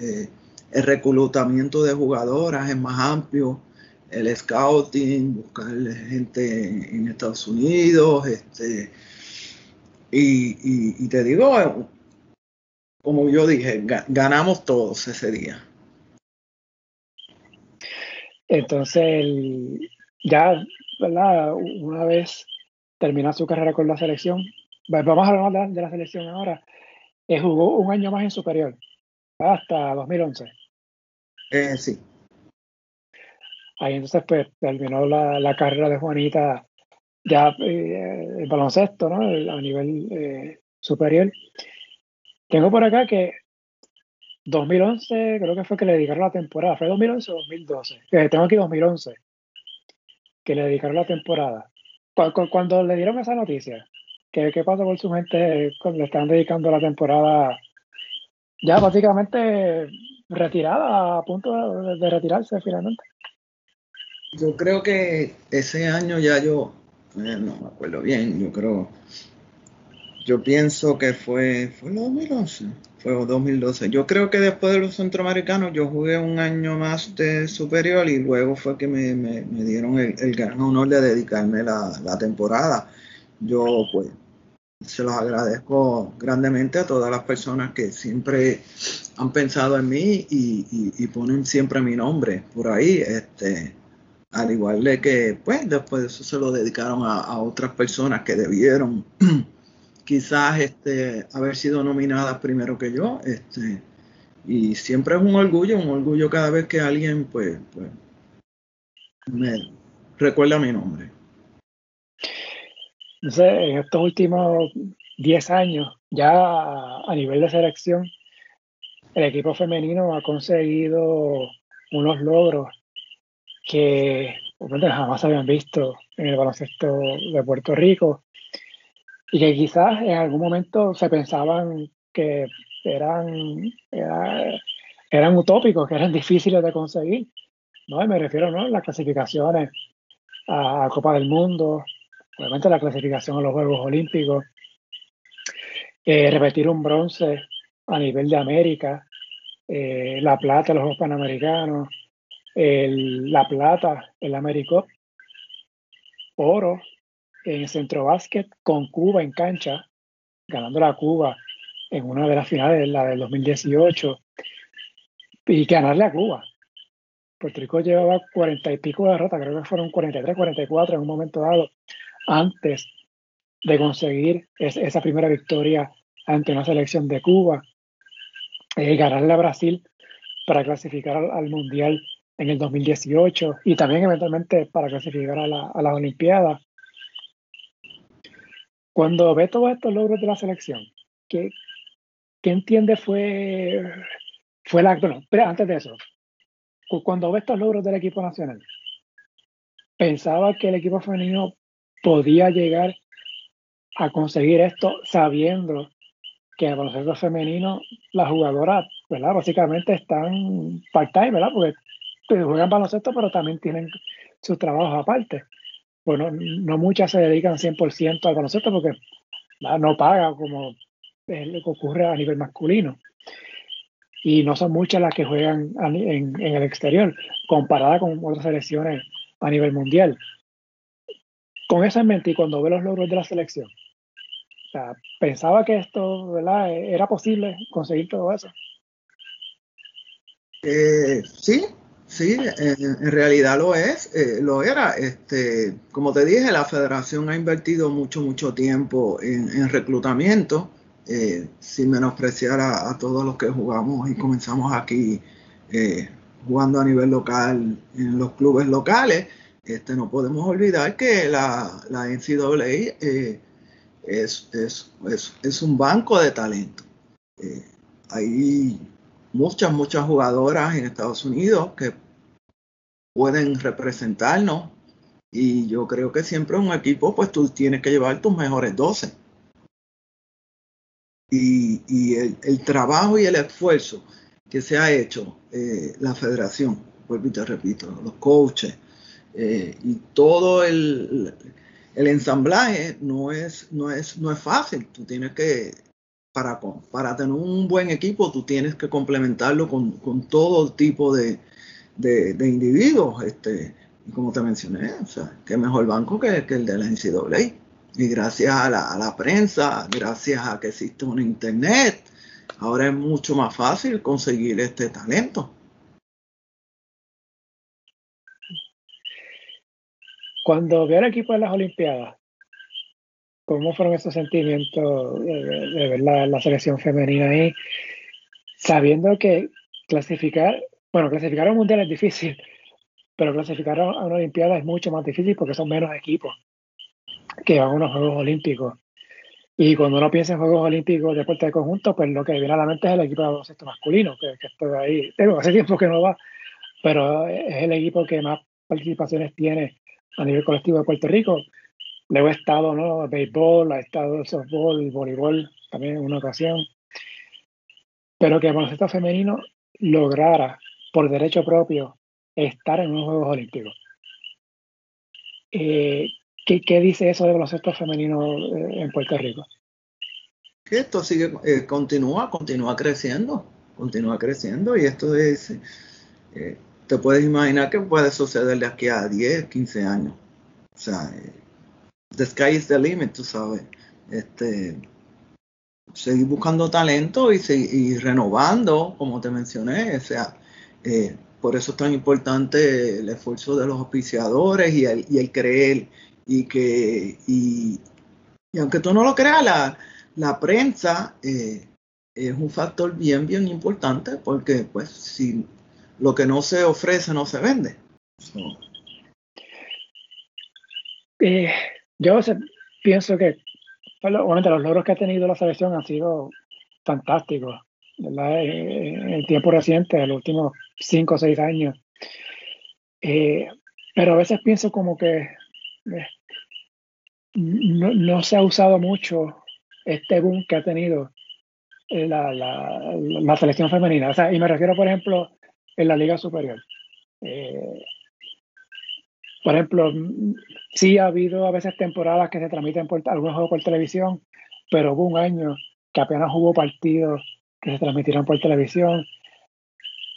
Eh, el reclutamiento de jugadoras es más amplio, el scouting, buscar gente en Estados Unidos, este, y, te digo, como yo dije, ganamos todos ese día. Entonces, ya ¿verdad? Una vez termina su carrera con la selección, vamos a hablar de la, selección ahora, eh, jugó un año más en superior, hasta 2011. Eh, sí. Ahí entonces pues terminó la, carrera de Juanita ya eh, el baloncesto, ¿no? A nivel eh, superior. Tengo por acá que 2011 creo que fue que le dedicaron la temporada, ¿fue 2011 o 2012? tengo aquí 2011 que le dedicaron la temporada. Cuando, le dieron esa noticia, ¿qué, qué pasó con su mente cuando le estaban dedicando la temporada ya básicamente retirada, a punto de, retirarse finalmente? Yo creo que ese año ya yo, eh, no me acuerdo bien, yo creo, yo pienso que fue, fue 2011 fue 2012. Yo creo que después de los centroamericanos yo jugué un año más de superior y luego fue que me, dieron el, gran honor de dedicarme la, temporada. Yo pues se los agradezco grandemente a todas las personas que siempre han pensado en mí y, ponen siempre mi nombre por ahí. Este, al igual de que pues después de eso se lo dedicaron a, otras personas que debieron quizás este, haber sido nominada primero que yo. Este, y siempre es un orgullo, un orgullo cada vez que alguien pues, pues me recuerda mi nombre. En estos últimos 10 años, ya a nivel de selección, el equipo femenino ha conseguido unos logros que jamás habían visto en el baloncesto de Puerto Rico y que quizás en algún momento se pensaban que eran eran utópicos, que eran difíciles de conseguir. ¿no? me refiero ¿no? las clasificaciones a Copa del Mundo, obviamente la clasificación a los Juegos Olímpicos, eh, repetir un bronce a nivel de América, eh, la plata en los Juegos Panamericanos, la plata en la América, oro en centro básquet con Cuba en cancha, ganando la Cuba en una de las finales, la del 2018, y ganarle a Cuba. Puerto Rico llevaba cuarenta y pico de derrotas, creo que fueron 43, 44 en un momento dado, antes de conseguir esa primera victoria ante una selección de Cuba, eh, ganarle a Brasil para clasificar al, Mundial en el 2018 y también eventualmente para clasificar a, la, a las Olimpiadas. Cuando ve todos estos logros de la selección, ¿qué, qué entiende fue, fue la... Bueno, pero antes de eso, cuando ve estos logros del equipo nacional, pensaba que el equipo femenino podía llegar a conseguir esto sabiendo que en el baloncesto femenino las jugadoras, ¿verdad? Básicamente están part-time, ¿verdad? Porque juegan baloncesto, pero también tienen sus trabajos aparte. Bueno, no muchas se dedican 100% al baloncesto porque no paga como ocurre a nivel masculino. Y no son muchas las que juegan en, en el exterior, comparada con otras selecciones a nivel mundial. Con eso en mente y cuando ve los logros de la selección, pensaba que esto ¿verdad? era posible conseguir todo eso. Eh, sí, sí, en, realidad lo es, eh, lo era. Este, como te dije, la federación ha invertido mucho, mucho tiempo en, reclutamiento, eh, sin menospreciar a, todos los que jugamos y comenzamos aquí jugando a nivel local en los clubes locales. Este, no podemos olvidar que la, la NCAA es, es, un banco de talento. Eh, hay muchas, muchas jugadoras en Estados Unidos que pueden representarnos y yo creo que siempre un equipo, pues tú tienes que llevar tus mejores 12. Y, el, trabajo y el esfuerzo que se ha hecho eh, la federación, vuelvo y te repito, los coaches eh, y todo el, ensamblaje no es, no es, no es fácil. Tú tienes que, para, para tener un buen equipo, tú tienes que complementarlo con, todo tipo de, individuos. Este, como te mencioné, o sea, qué mejor banco que, el de la NCAA. Y gracias a la, a la prensa, gracias a que existe un internet, ahora es mucho más fácil conseguir este talento. Cuando vio el equipo de las Olimpiadas, ¿cómo fueron esos sentimientos de, ver la, selección femenina ahí? Sabiendo que clasificar, bueno, clasificar a un mundial es difícil, pero clasificar a una Olimpiada es mucho más difícil porque son menos equipos que van a unos Juegos Olímpicos. Y cuando uno piensa en Juegos Olímpicos de deporte de conjunto, pues lo que viene a la mente es el equipo de baloncesto masculino, que, que ahí. Tengo hace tiempo que no va, pero es el equipo que más participaciones tiene a nivel colectivo de Puerto Rico. Luego he estado, ¿no? Béisbol, ha estado softball, voleibol también en una ocasión. Pero que el baloncesto femenino lograra por derecho propio estar en unos Juegos Olímpicos. Eh, ¿qué, dice eso de baloncesto femenino eh, en Puerto Rico? esto sigue, eh, continúa, continúa creciendo, continúa creciendo y esto es, te puedes imaginar que puede suceder de aquí a 10, 15 años. O sea, eh, the sky is the limit, tú sabes. Este, seguir buscando talento y, seguir, renovando, como te mencioné. O sea, eh, por eso es tan importante el esfuerzo de los auspiciadores y el, y creer. Y que, y, aunque tú no lo creas, la, la prensa eh, es un factor bien, bien importante porque, pues, si lo que no se ofrece no se vende. Eh, yo pienso que obviamente los logros que ha tenido la selección han sido fantásticos eh, en el tiempo reciente, en los últimos cinco o seis años. Eh, pero a veces pienso como que no, no, se ha usado mucho este boom que ha tenido eh, la, la, selección femenina. O sea, y me refiero, por ejemplo, en la Liga Superior. Eh, por ejemplo, sí ha habido a veces temporadas que se transmiten por, algunos juegos por televisión, pero hubo un año que apenas hubo partidos que se transmitieron por televisión.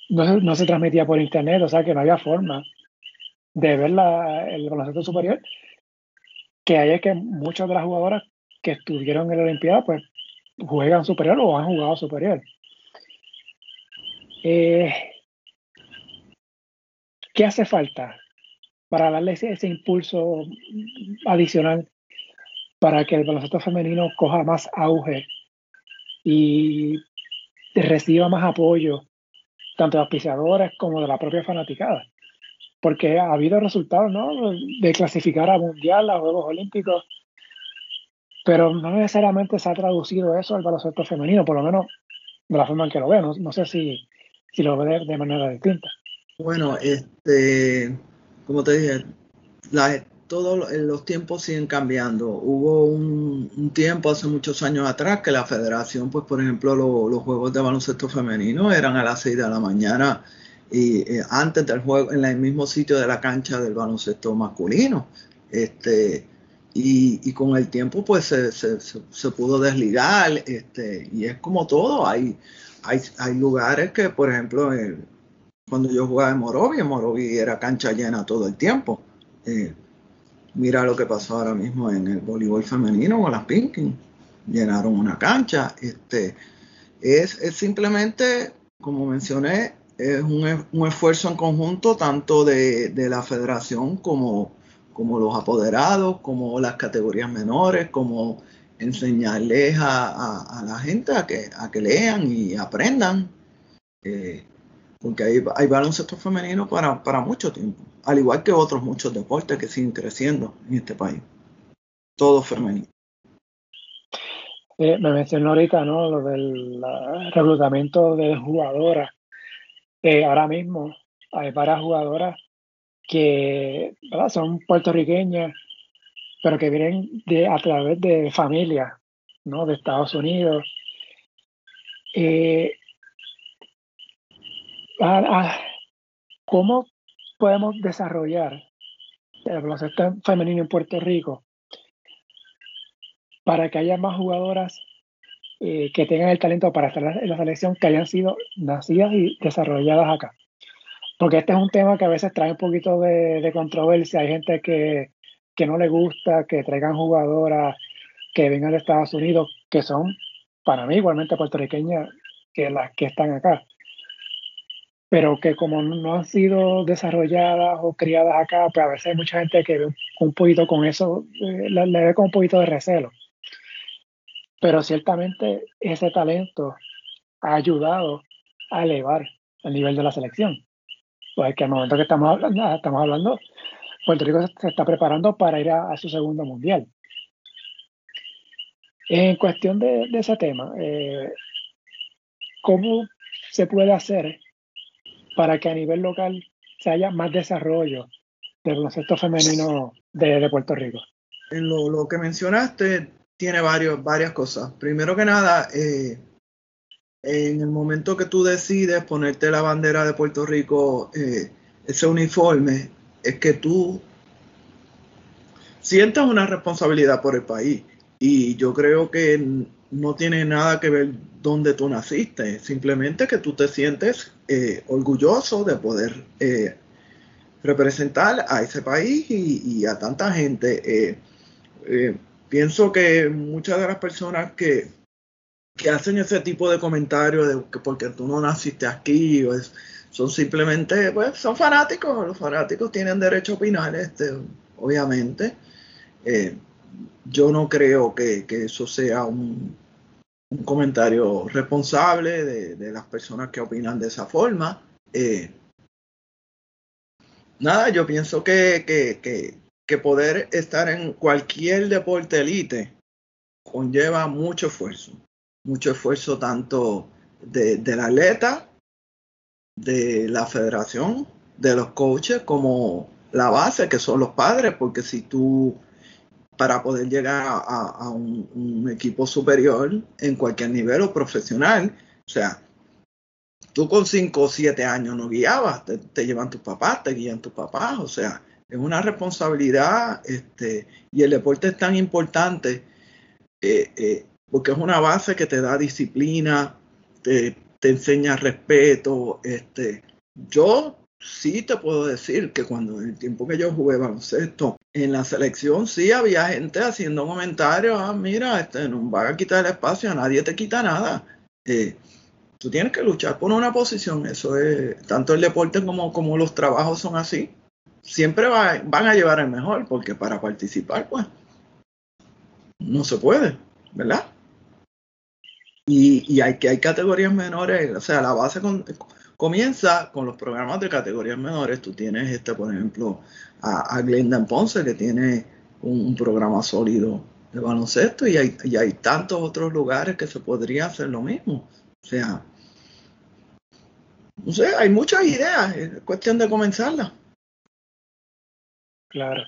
No, no se transmitía por internet, o sea que no había forma de ver la, el baloncesto superior. Que hay que muchas de las jugadoras que estuvieron en la Olimpiada, pues juegan superior o han jugado superior. Eh, ¿Qué hace falta para darle ese, impulso adicional para que el baloncesto femenino coja más auge y reciba más apoyo, tanto de auspiciadores como de la propia fanaticada? Porque ha habido resultados, ¿no? De clasificar a Mundial, a Juegos Olímpicos, pero no necesariamente se ha traducido eso al baloncesto femenino, por lo menos de la forma en que lo veo. No, sé si, si, lo ve de, manera distinta. Bueno, este, como te dije, todos los tiempos siguen cambiando. Hubo un, tiempo hace muchos años atrás que la federación, pues por ejemplo, los juegos de baloncesto femenino eran a las 6 de la mañana y eh, antes del juego en el mismo sitio de la cancha del baloncesto masculino. Este, y, con el tiempo pues se, pudo desligar este, y es como todo, hay, hay, hay lugares que por ejemplo eh, cuando yo jugaba en Morovi, en era cancha llena todo el tiempo. Eh, mira lo que pasó ahora mismo en el voleibol femenino con las Pinkin, llenaron una cancha. Este, es, simplemente, como mencioné, es un, esfuerzo en conjunto tanto de, de la federación como como los apoderados, como las categorías menores, como enseñarles a, la gente a que, a que lean y aprendan, eh, porque hay, hay baloncesto femenino para, para mucho tiempo, al igual que otros muchos deportes que siguen creciendo en este país, todo femenino. Eh, me mencionó ahorita ¿no? lo del reclutamiento de jugadoras. Eh, ahora mismo hay varias jugadoras que son puertorriqueñas, pero que vienen de, a través de familias ¿no? de Estados Unidos. Eh, ¿Cómo podemos desarrollar el baloncesto femenino en Puerto Rico para que haya más jugadoras eh, que tengan el talento para estar en la selección que hayan sido nacidas y desarrolladas acá? porque este es un tema que a veces trae un poquito de, controversia. Hay gente que, no le gusta que traigan jugadoras que vengan de Estados Unidos, que son, para mí, igualmente puertorriqueñas que las que están acá. Pero que como no han sido desarrolladas o criadas acá, pues a veces hay mucha gente que ve un poquito con eso, eh, le, le ve con un poquito de recelo. Pero ciertamente ese talento ha ayudado a elevar el nivel de la selección pues que al momento que estamos hablando, estamos hablando, Puerto Rico se está preparando para ir a, su segundo mundial. En cuestión de, ese tema, eh, ¿cómo se puede hacer para que a nivel local se haya más desarrollo del baloncesto femenino de, Puerto Rico? Lo, lo, que mencionaste tiene varios, varias cosas. Primero que nada, eh, en el momento que tú decides ponerte la bandera de Puerto Rico, eh, ese uniforme, es que tú sientas una responsabilidad por el país. Y yo creo que no tiene nada que ver dónde tú naciste, simplemente que tú te sientes eh, orgulloso de poder eh, representar a ese país y, a tanta gente. pienso que muchas de las personas que, que hacen ese tipo de comentarios de que porque tú no naciste aquí, son simplemente, pues, son fanáticos, los fanáticos tienen derecho a opinar, este, obviamente. Eh, yo no creo que, eso sea un, comentario responsable de, las personas que opinan de esa forma. Eh, nada, yo pienso que, que poder estar en cualquier deporte elite conlleva mucho esfuerzo mucho esfuerzo tanto de, del atleta, de la federación, de los coaches, como la base, que son los padres, porque si tú para poder llegar a, un, equipo superior en cualquier nivel o profesional. O sea, tú con 5 o 7 años no guiabas, te, llevan tus papás, te guían tus papás, o sea, es una responsabilidad este, y el deporte es tan importante eh, eh, porque es una base que te da disciplina, te, te enseña respeto. Este, yo sí te puedo decir que cuando en el tiempo que yo jugué baloncesto, en la selección sí había gente haciendo comentarios, ah, mira, este, no van a quitar el espacio, nadie te quita nada. Eh, tú tienes que luchar por una posición, eso es, tanto el deporte como, como los trabajos son así. Siempre van a llevar el mejor, porque para participar, pues, no se puede, ¿verdad? Y, y hay que hay categorías menores, o sea, la base Comienza con los programas de categorías menores. Tú tienes, este, por ejemplo, a, Glenda Ponce, que tiene un, programa sólido de baloncesto, y hay, y hay tantos otros lugares que se podría hacer lo mismo. O sea, no sé, hay muchas ideas, es cuestión de comenzarlas. Claro.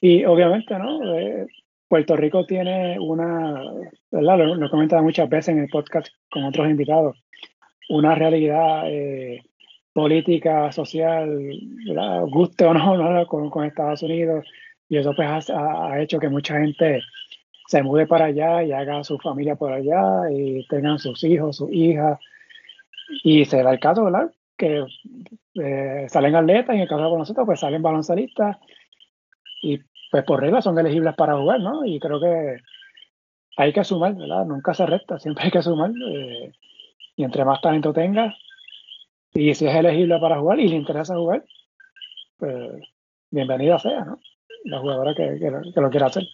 Y obviamente, ¿no? Eh, Puerto Rico tiene una, ¿verdad? Lo, lo he comentado muchas veces en el podcast con otros invitados, una realidad eh, política, social, guste o no, Con, Estados Unidos. Y eso pues ha, hecho que mucha gente se mude para allá y haga su familia por allá y tengan sus hijos, sus hijas. Y se da el caso, ¿verdad? Que eh, salen atletas y en el caso de nosotros pues salen baloncelistas y pues por regla son elegibles para jugar, ¿no? Y creo que hay que sumar, ¿verdad? Nunca se resta, siempre hay que sumar. Eh, y entre más talento tenga, y si es elegible para jugar y le interesa jugar, pues bienvenida sea, ¿no? La jugadora que, lo quiera hacer.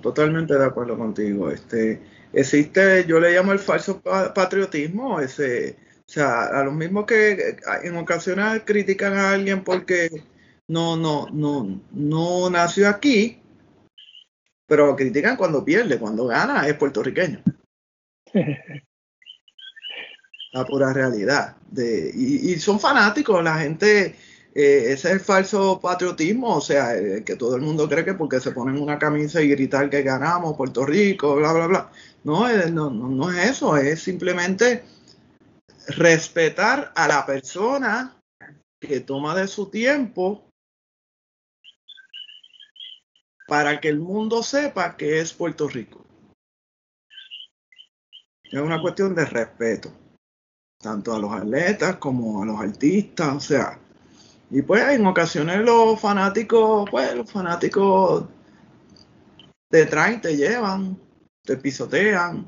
totalmente de acuerdo contigo. Este, existe, yo le llamo el falso patriotismo, ese, o sea, a los mismos que en ocasiones critican a alguien porque no, no, no, no nació aquí, pero critican cuando pierde, cuando gana es puertorriqueño. La pura realidad. De, y, son fanáticos, la gente, eh, ese es el falso patriotismo, o sea, eh, que todo el mundo cree que porque se ponen una camisa y gritar que ganamos Puerto Rico, bla, bla, bla. No, eh, no, no, no es eso, es simplemente respetar a la persona que toma de su tiempo para que el mundo sepa que es Puerto Rico. Es una cuestión de respeto, tanto a los atletas como a los artistas, o sea, y pues en ocasiones los fanáticos, pues los fanáticos te traen, te llevan, te pisotean,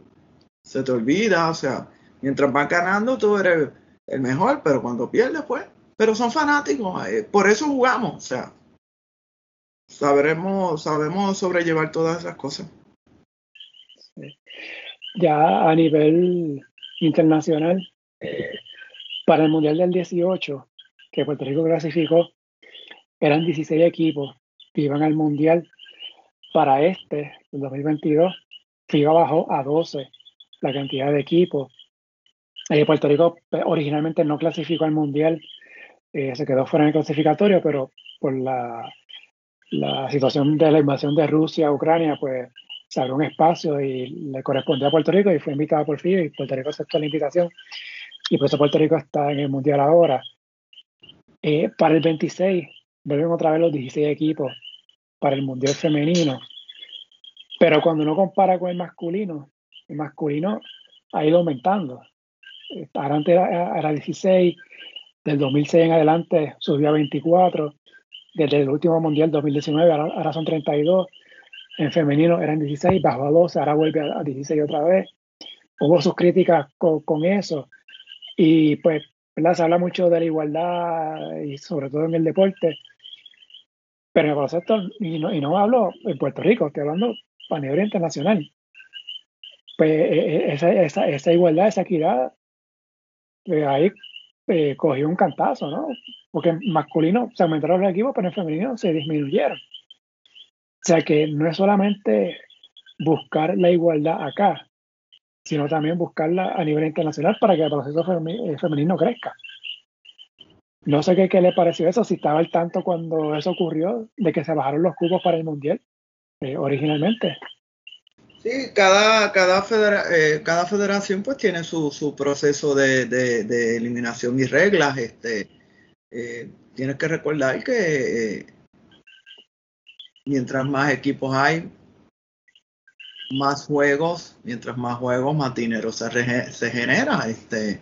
se te olvida, o sea, mientras vas ganando tú eres el mejor, pero cuando pierdes, pues, pero son fanáticos, eh, por eso jugamos, o sea, sabremos, sabemos sobrellevar todas esas cosas. Ya a nivel internacional, para el Mundial del 18, que Puerto Rico clasificó, eran 16 equipos que iban al Mundial. Para este, el 2022, FIBA bajó a 12 la cantidad de equipos. Eh, Puerto Rico pues, originalmente no clasificó al Mundial, eh, se quedó fuera en el clasificatorio, pero por la, la situación de la invasión de Rusia a Ucrania, pues se abrió un espacio y le correspondió a Puerto Rico y fue invitado por FIBA y Puerto Rico aceptó la invitación y por eso Puerto Rico está en el Mundial ahora. Eh, para el 26 vuelven otra vez los 16 equipos para el Mundial femenino, pero cuando uno compara con el masculino, el masculino ha ido aumentando. Antes era, era 16, del 2006 en adelante subió a 24, desde el último Mundial 2019 ahora, ahora son 32 en femenino eran 16, bajó a 12, ahora vuelve a, 16 otra vez. Hubo sus críticas con, eso. Y pues, ¿verdad? Se habla mucho de la igualdad y sobre todo en el deporte. Pero en el baloncesto, y no, y no hablo en Puerto Rico, estoy hablando a nivel internacional. Pues e, e, esa, esa, esa igualdad, esa equidad, pues ahí eh, cogió un cantazo, ¿no? Porque en masculino se aumentaron los equipos, pero en femenino se disminuyeron. O sea que no es solamente buscar la igualdad acá, sino también buscarla a nivel internacional para que el proceso eh, femenino crezca. no sé qué, qué, le pareció eso, si estaba al tanto cuando eso ocurrió, de que se bajaron los cubos para el Mundial eh, originalmente. Sí, cada, cada, eh, cada federación pues tiene su, su proceso de, de, eliminación y reglas. Este, tienes que recordar que mientras más equipos hay, más juegos, mientras más juegos, más dinero se, se genera. Este,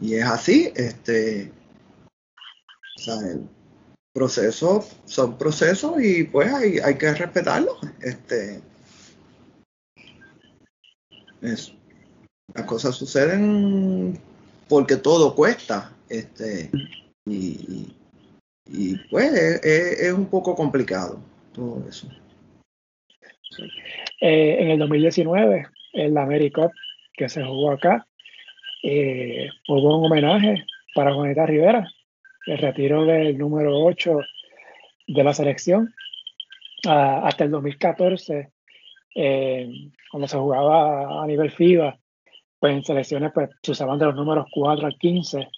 y es así. Este, proceso son procesos y pues hay, hay que respetarlos. Este, las cosas suceden porque todo cuesta. Este, y, pues es, un poco complicado todo eso. Eh, en el 2019, el la que se jugó acá, eh, hubo un homenaje para Juanita Rivera, el retiro del número 8 de la selección. Hasta el 2014 eh, cuando se jugaba a nivel FIBA, pues en selecciones pues se usaban de los números 4 al 15.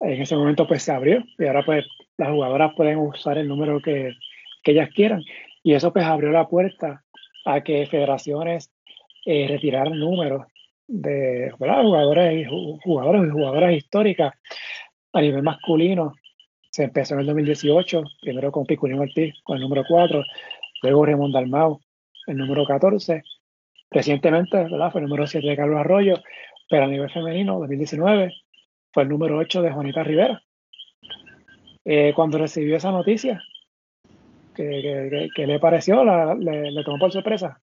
En ese momento pues se abrió y ahora pues las jugadoras pueden usar el número que ellas quieran. Y eso pues abrió la puerta a que federaciones eh, retiraran números de jugadores y jugadores jugadoras históricas a nivel masculino. Se empezó en el 2018, primero con Piculín Ortiz con el número 4, luego Raymond Dalmau el número 14. Recientemente. Fue el número 7 de Carlos Arroyo, pero a nivel femenino, 2019, fue el número 8 de Juanita Rivera. Eh, cuando recibió esa noticia, ¿qué, le pareció? le, tomó por sorpresa?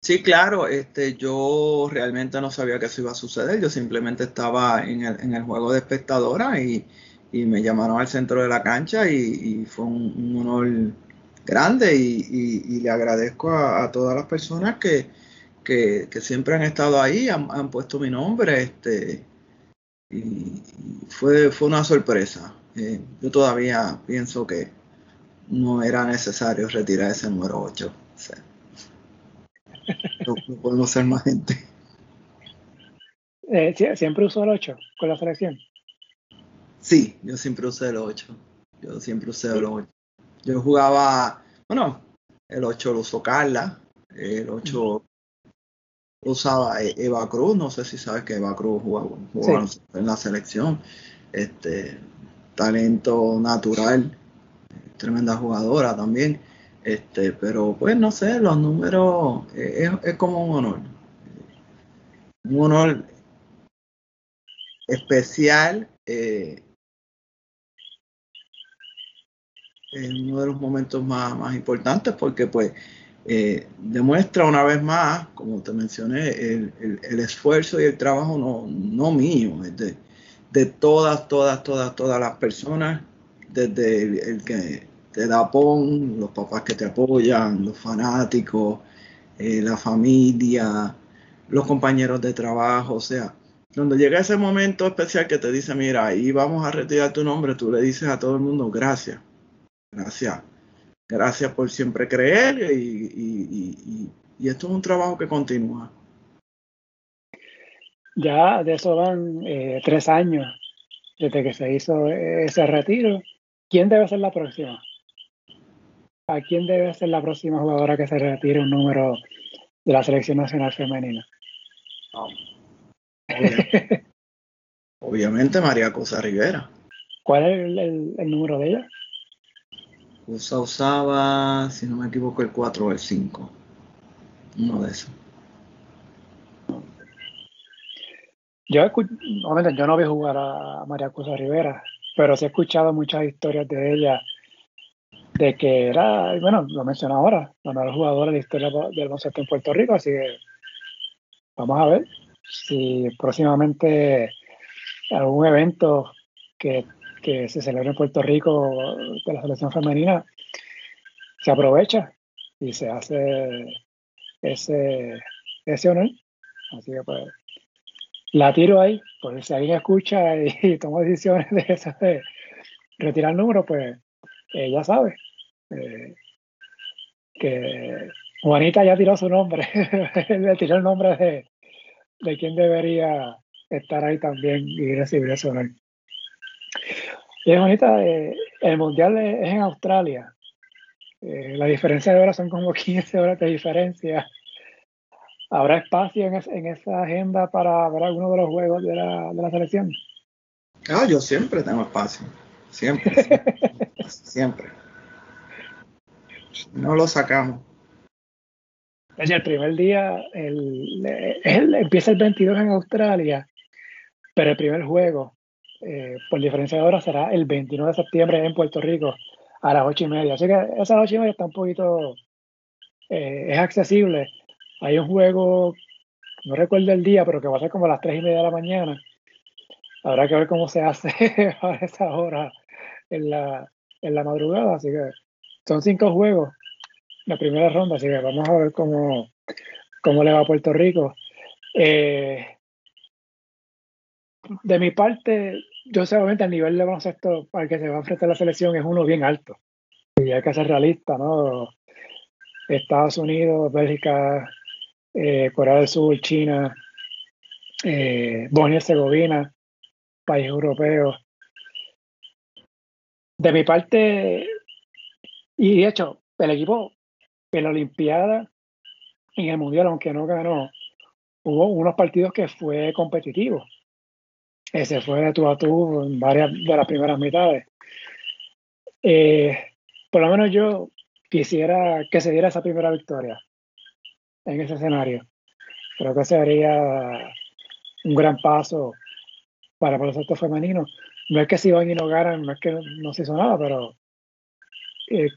Sí, claro, este, yo realmente no sabía que eso iba a suceder, yo simplemente estaba en el, en el juego de espectadora y, y, me llamaron al centro de la cancha y, fue un honor grande y, le agradezco a, todas las personas que, siempre han estado ahí, han, puesto mi nombre, este, y fue, fue una sorpresa. Eh, yo todavía pienso que no era necesario retirar ese número 8. no, podemos ser más gente. Eh, ¿Siempre usó el 8 con la selección? Sí, yo siempre usé el 8. Yo siempre usé el 8. Yo jugaba, bueno, el 8 lo usó Carla, el 8 lo usaba e-, Eva Cruz, no sé si sabes que Eva Cruz jugaba, en la selección, este talento natural, tremenda jugadora también, este, pero pues no sé, los números eh, es, es como un honor, un honor especial. Eh, es uno de los momentos más, más importantes porque pues eh, demuestra una vez más, como te mencioné, el, el, esfuerzo y el trabajo no, no mío, es de, de, todas, todas, todas, todas las personas, desde el, que te da PON, los papás que te apoyan, los fanáticos, eh, la familia, los compañeros de trabajo, o sea, cuando llega ese momento especial que te dice, mira, ahí vamos a retirar tu nombre, tú le dices a todo el mundo, gracias, Gracias. Gracias por siempre creer y, esto es un trabajo que continúa. Ya de eso van eh, tres años desde que se hizo ese retiro. ¿Quién debe ser la próxima? ¿A quién debe ser la próxima jugadora que se retire un número de la selección nacional femenina? Obviamente, María Cosa Rivera. ¿Cuál es el número de ella? USA usaba, si no me equivoco, el 4 o el 5. Uno de esos. Yo, yo no vi jugar a María Cosa Rivera, pero sí he escuchado muchas historias de ella, de que era, bueno, lo menciono ahora, la mejor jugadora de la historia del baloncesto en Puerto Rico, así que vamos a ver si próximamente algún evento que que se celebra en Puerto Rico de la selección femenina, se aprovecha y se hace ese, ese honor. Así que pues la tiro ahí, pues si alguien escucha y, toma decisiones de esas de retirar número, pues ella ya sabe eh, que Juanita ya tiró su nombre, le tiró el nombre de, de quien debería estar ahí también y recibir ese honor. Y es bonita, eh, el mundial es, en Australia. Eh, la diferencia de horas son como 15 horas de diferencia. ¿Habrá espacio en, esa agenda para ver alguno de los juegos de la, de la selección? Ah, yo siempre tengo espacio. Siempre. siempre. No lo sacamos. el primer día el, empieza el 22 en Australia, pero el primer juego, eh, por diferencia de hora, será el 29 de septiembre en Puerto Rico a las 8 y media. Así que esas 8 y media está un poquito, eh, es accesible. Hay un juego, no recuerdo el día, pero que va a ser como a las 3 y media de la mañana. Habrá que ver cómo se hace a esa hora en la, en la madrugada. Así que son cinco juegos la primera ronda, así que vamos a ver cómo, cómo le va a Puerto Rico. Eh, de mi parte, yo sé obviamente el nivel de baloncesto al que se va a enfrentar la selección es uno bien alto. Y hay que ser realista, ¿no? Estados Unidos, Bélgica, eh, Corea del Sur, China, eh, Bosnia y Herzegovina, país europeo. De mi parte, y de hecho, el equipo en la Olimpiada en el Mundial, aunque no ganó, hubo unos partidos que fue competitivo. Ese fue de tú a tú en varias de las primeras mitades. Eh, por lo menos yo quisiera que se diera esa primera victoria en ese escenario. Creo que sería un gran paso para el baloncesto femenino. No es que si van y no ganan, no es que no, se hizo nada, pero eh,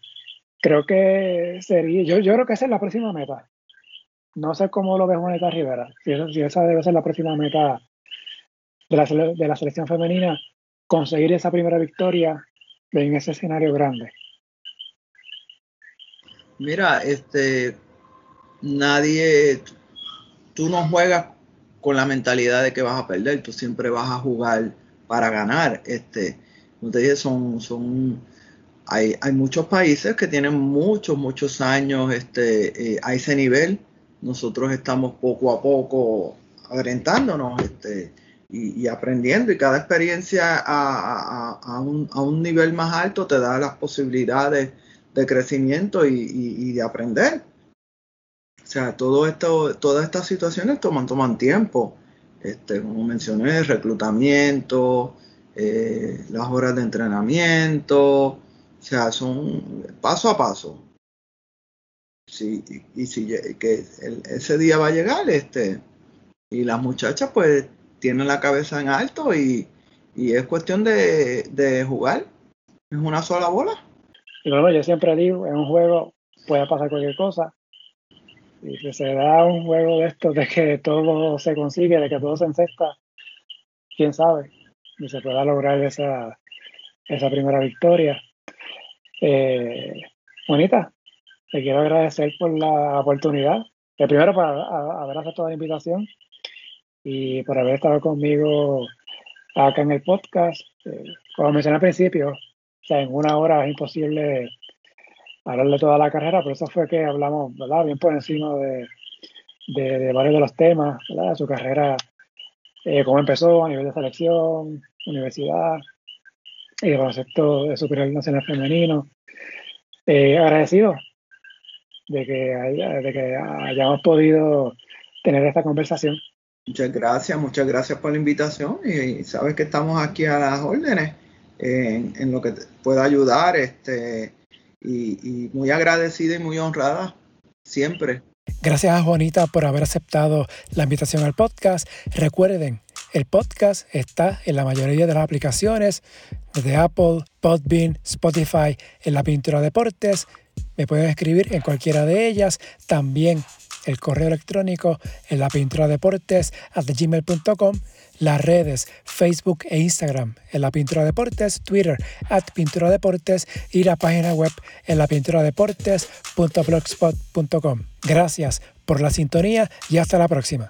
creo que sería, yo, yo creo que esa es la próxima meta. No sé cómo lo ve Juanita Rivera, si esa, debe ser la próxima meta de la, de la selección femenina, conseguir esa primera victoria en ese escenario grande. Mira, este, nadie, tú no juegas con la mentalidad de que vas a perder, tú siempre vas a jugar para ganar. Este, te son, son hay, hay muchos países que tienen muchos, muchos años este, eh, a ese nivel. Nosotros estamos poco a poco orientándonos este, y, aprendiendo y cada experiencia a, a, un, a, un, nivel más alto te da las posibilidades de crecimiento y, y, de aprender. O sea, todo esto, todas estas situaciones toman, toman tiempo. Este, como mencioné, el reclutamiento, eh, las horas de entrenamiento, o sea, son paso a paso. Sí, y, si que ese día va a llegar, este, y las muchachas pues tienen la cabeza en alto y, es cuestión de, jugar. Es una sola bola. Y bueno, yo siempre digo, en un juego puede pasar cualquier cosa. Y si se da un juego de esto, de que todo se consigue, de que todo se encesta, quién sabe, y se pueda lograr esa, esa primera victoria. Eh, bonita, te quiero agradecer por la oportunidad. Eh, primero, por haber aceptado la invitación y por haber estado conmigo acá en el podcast. Eh, como mencioné al principio, o sea, en una hora es imposible hablar de toda la carrera, por eso fue que hablamos, ¿verdad? Bien por encima de, de, varios de los temas, ¿verdad? De su carrera, eh, cómo empezó a nivel de selección, universidad, y el concepto de superior nacional femenino. Eh, agradecido de que, de que hayamos podido tener esta conversación. Muchas gracias, muchas gracias por la invitación y sabes que estamos aquí a las órdenes en, lo que pueda ayudar este, y, muy agradecida y muy honrada siempre. Gracias a Juanita por haber aceptado la invitación al podcast. Recuerden, el podcast está en la mayoría de las aplicaciones de Apple, Podbean, Spotify, en la Pintura Deportes. Me pueden escribir en cualquiera de ellas. También el correo electrónico en la pintura deportes gmail.com, las redes Facebook e Instagram en la pintura deportes, Twitter at pintura deportes y la página web en la pintura deportes.blogspot.com. Gracias por la sintonía y hasta la próxima.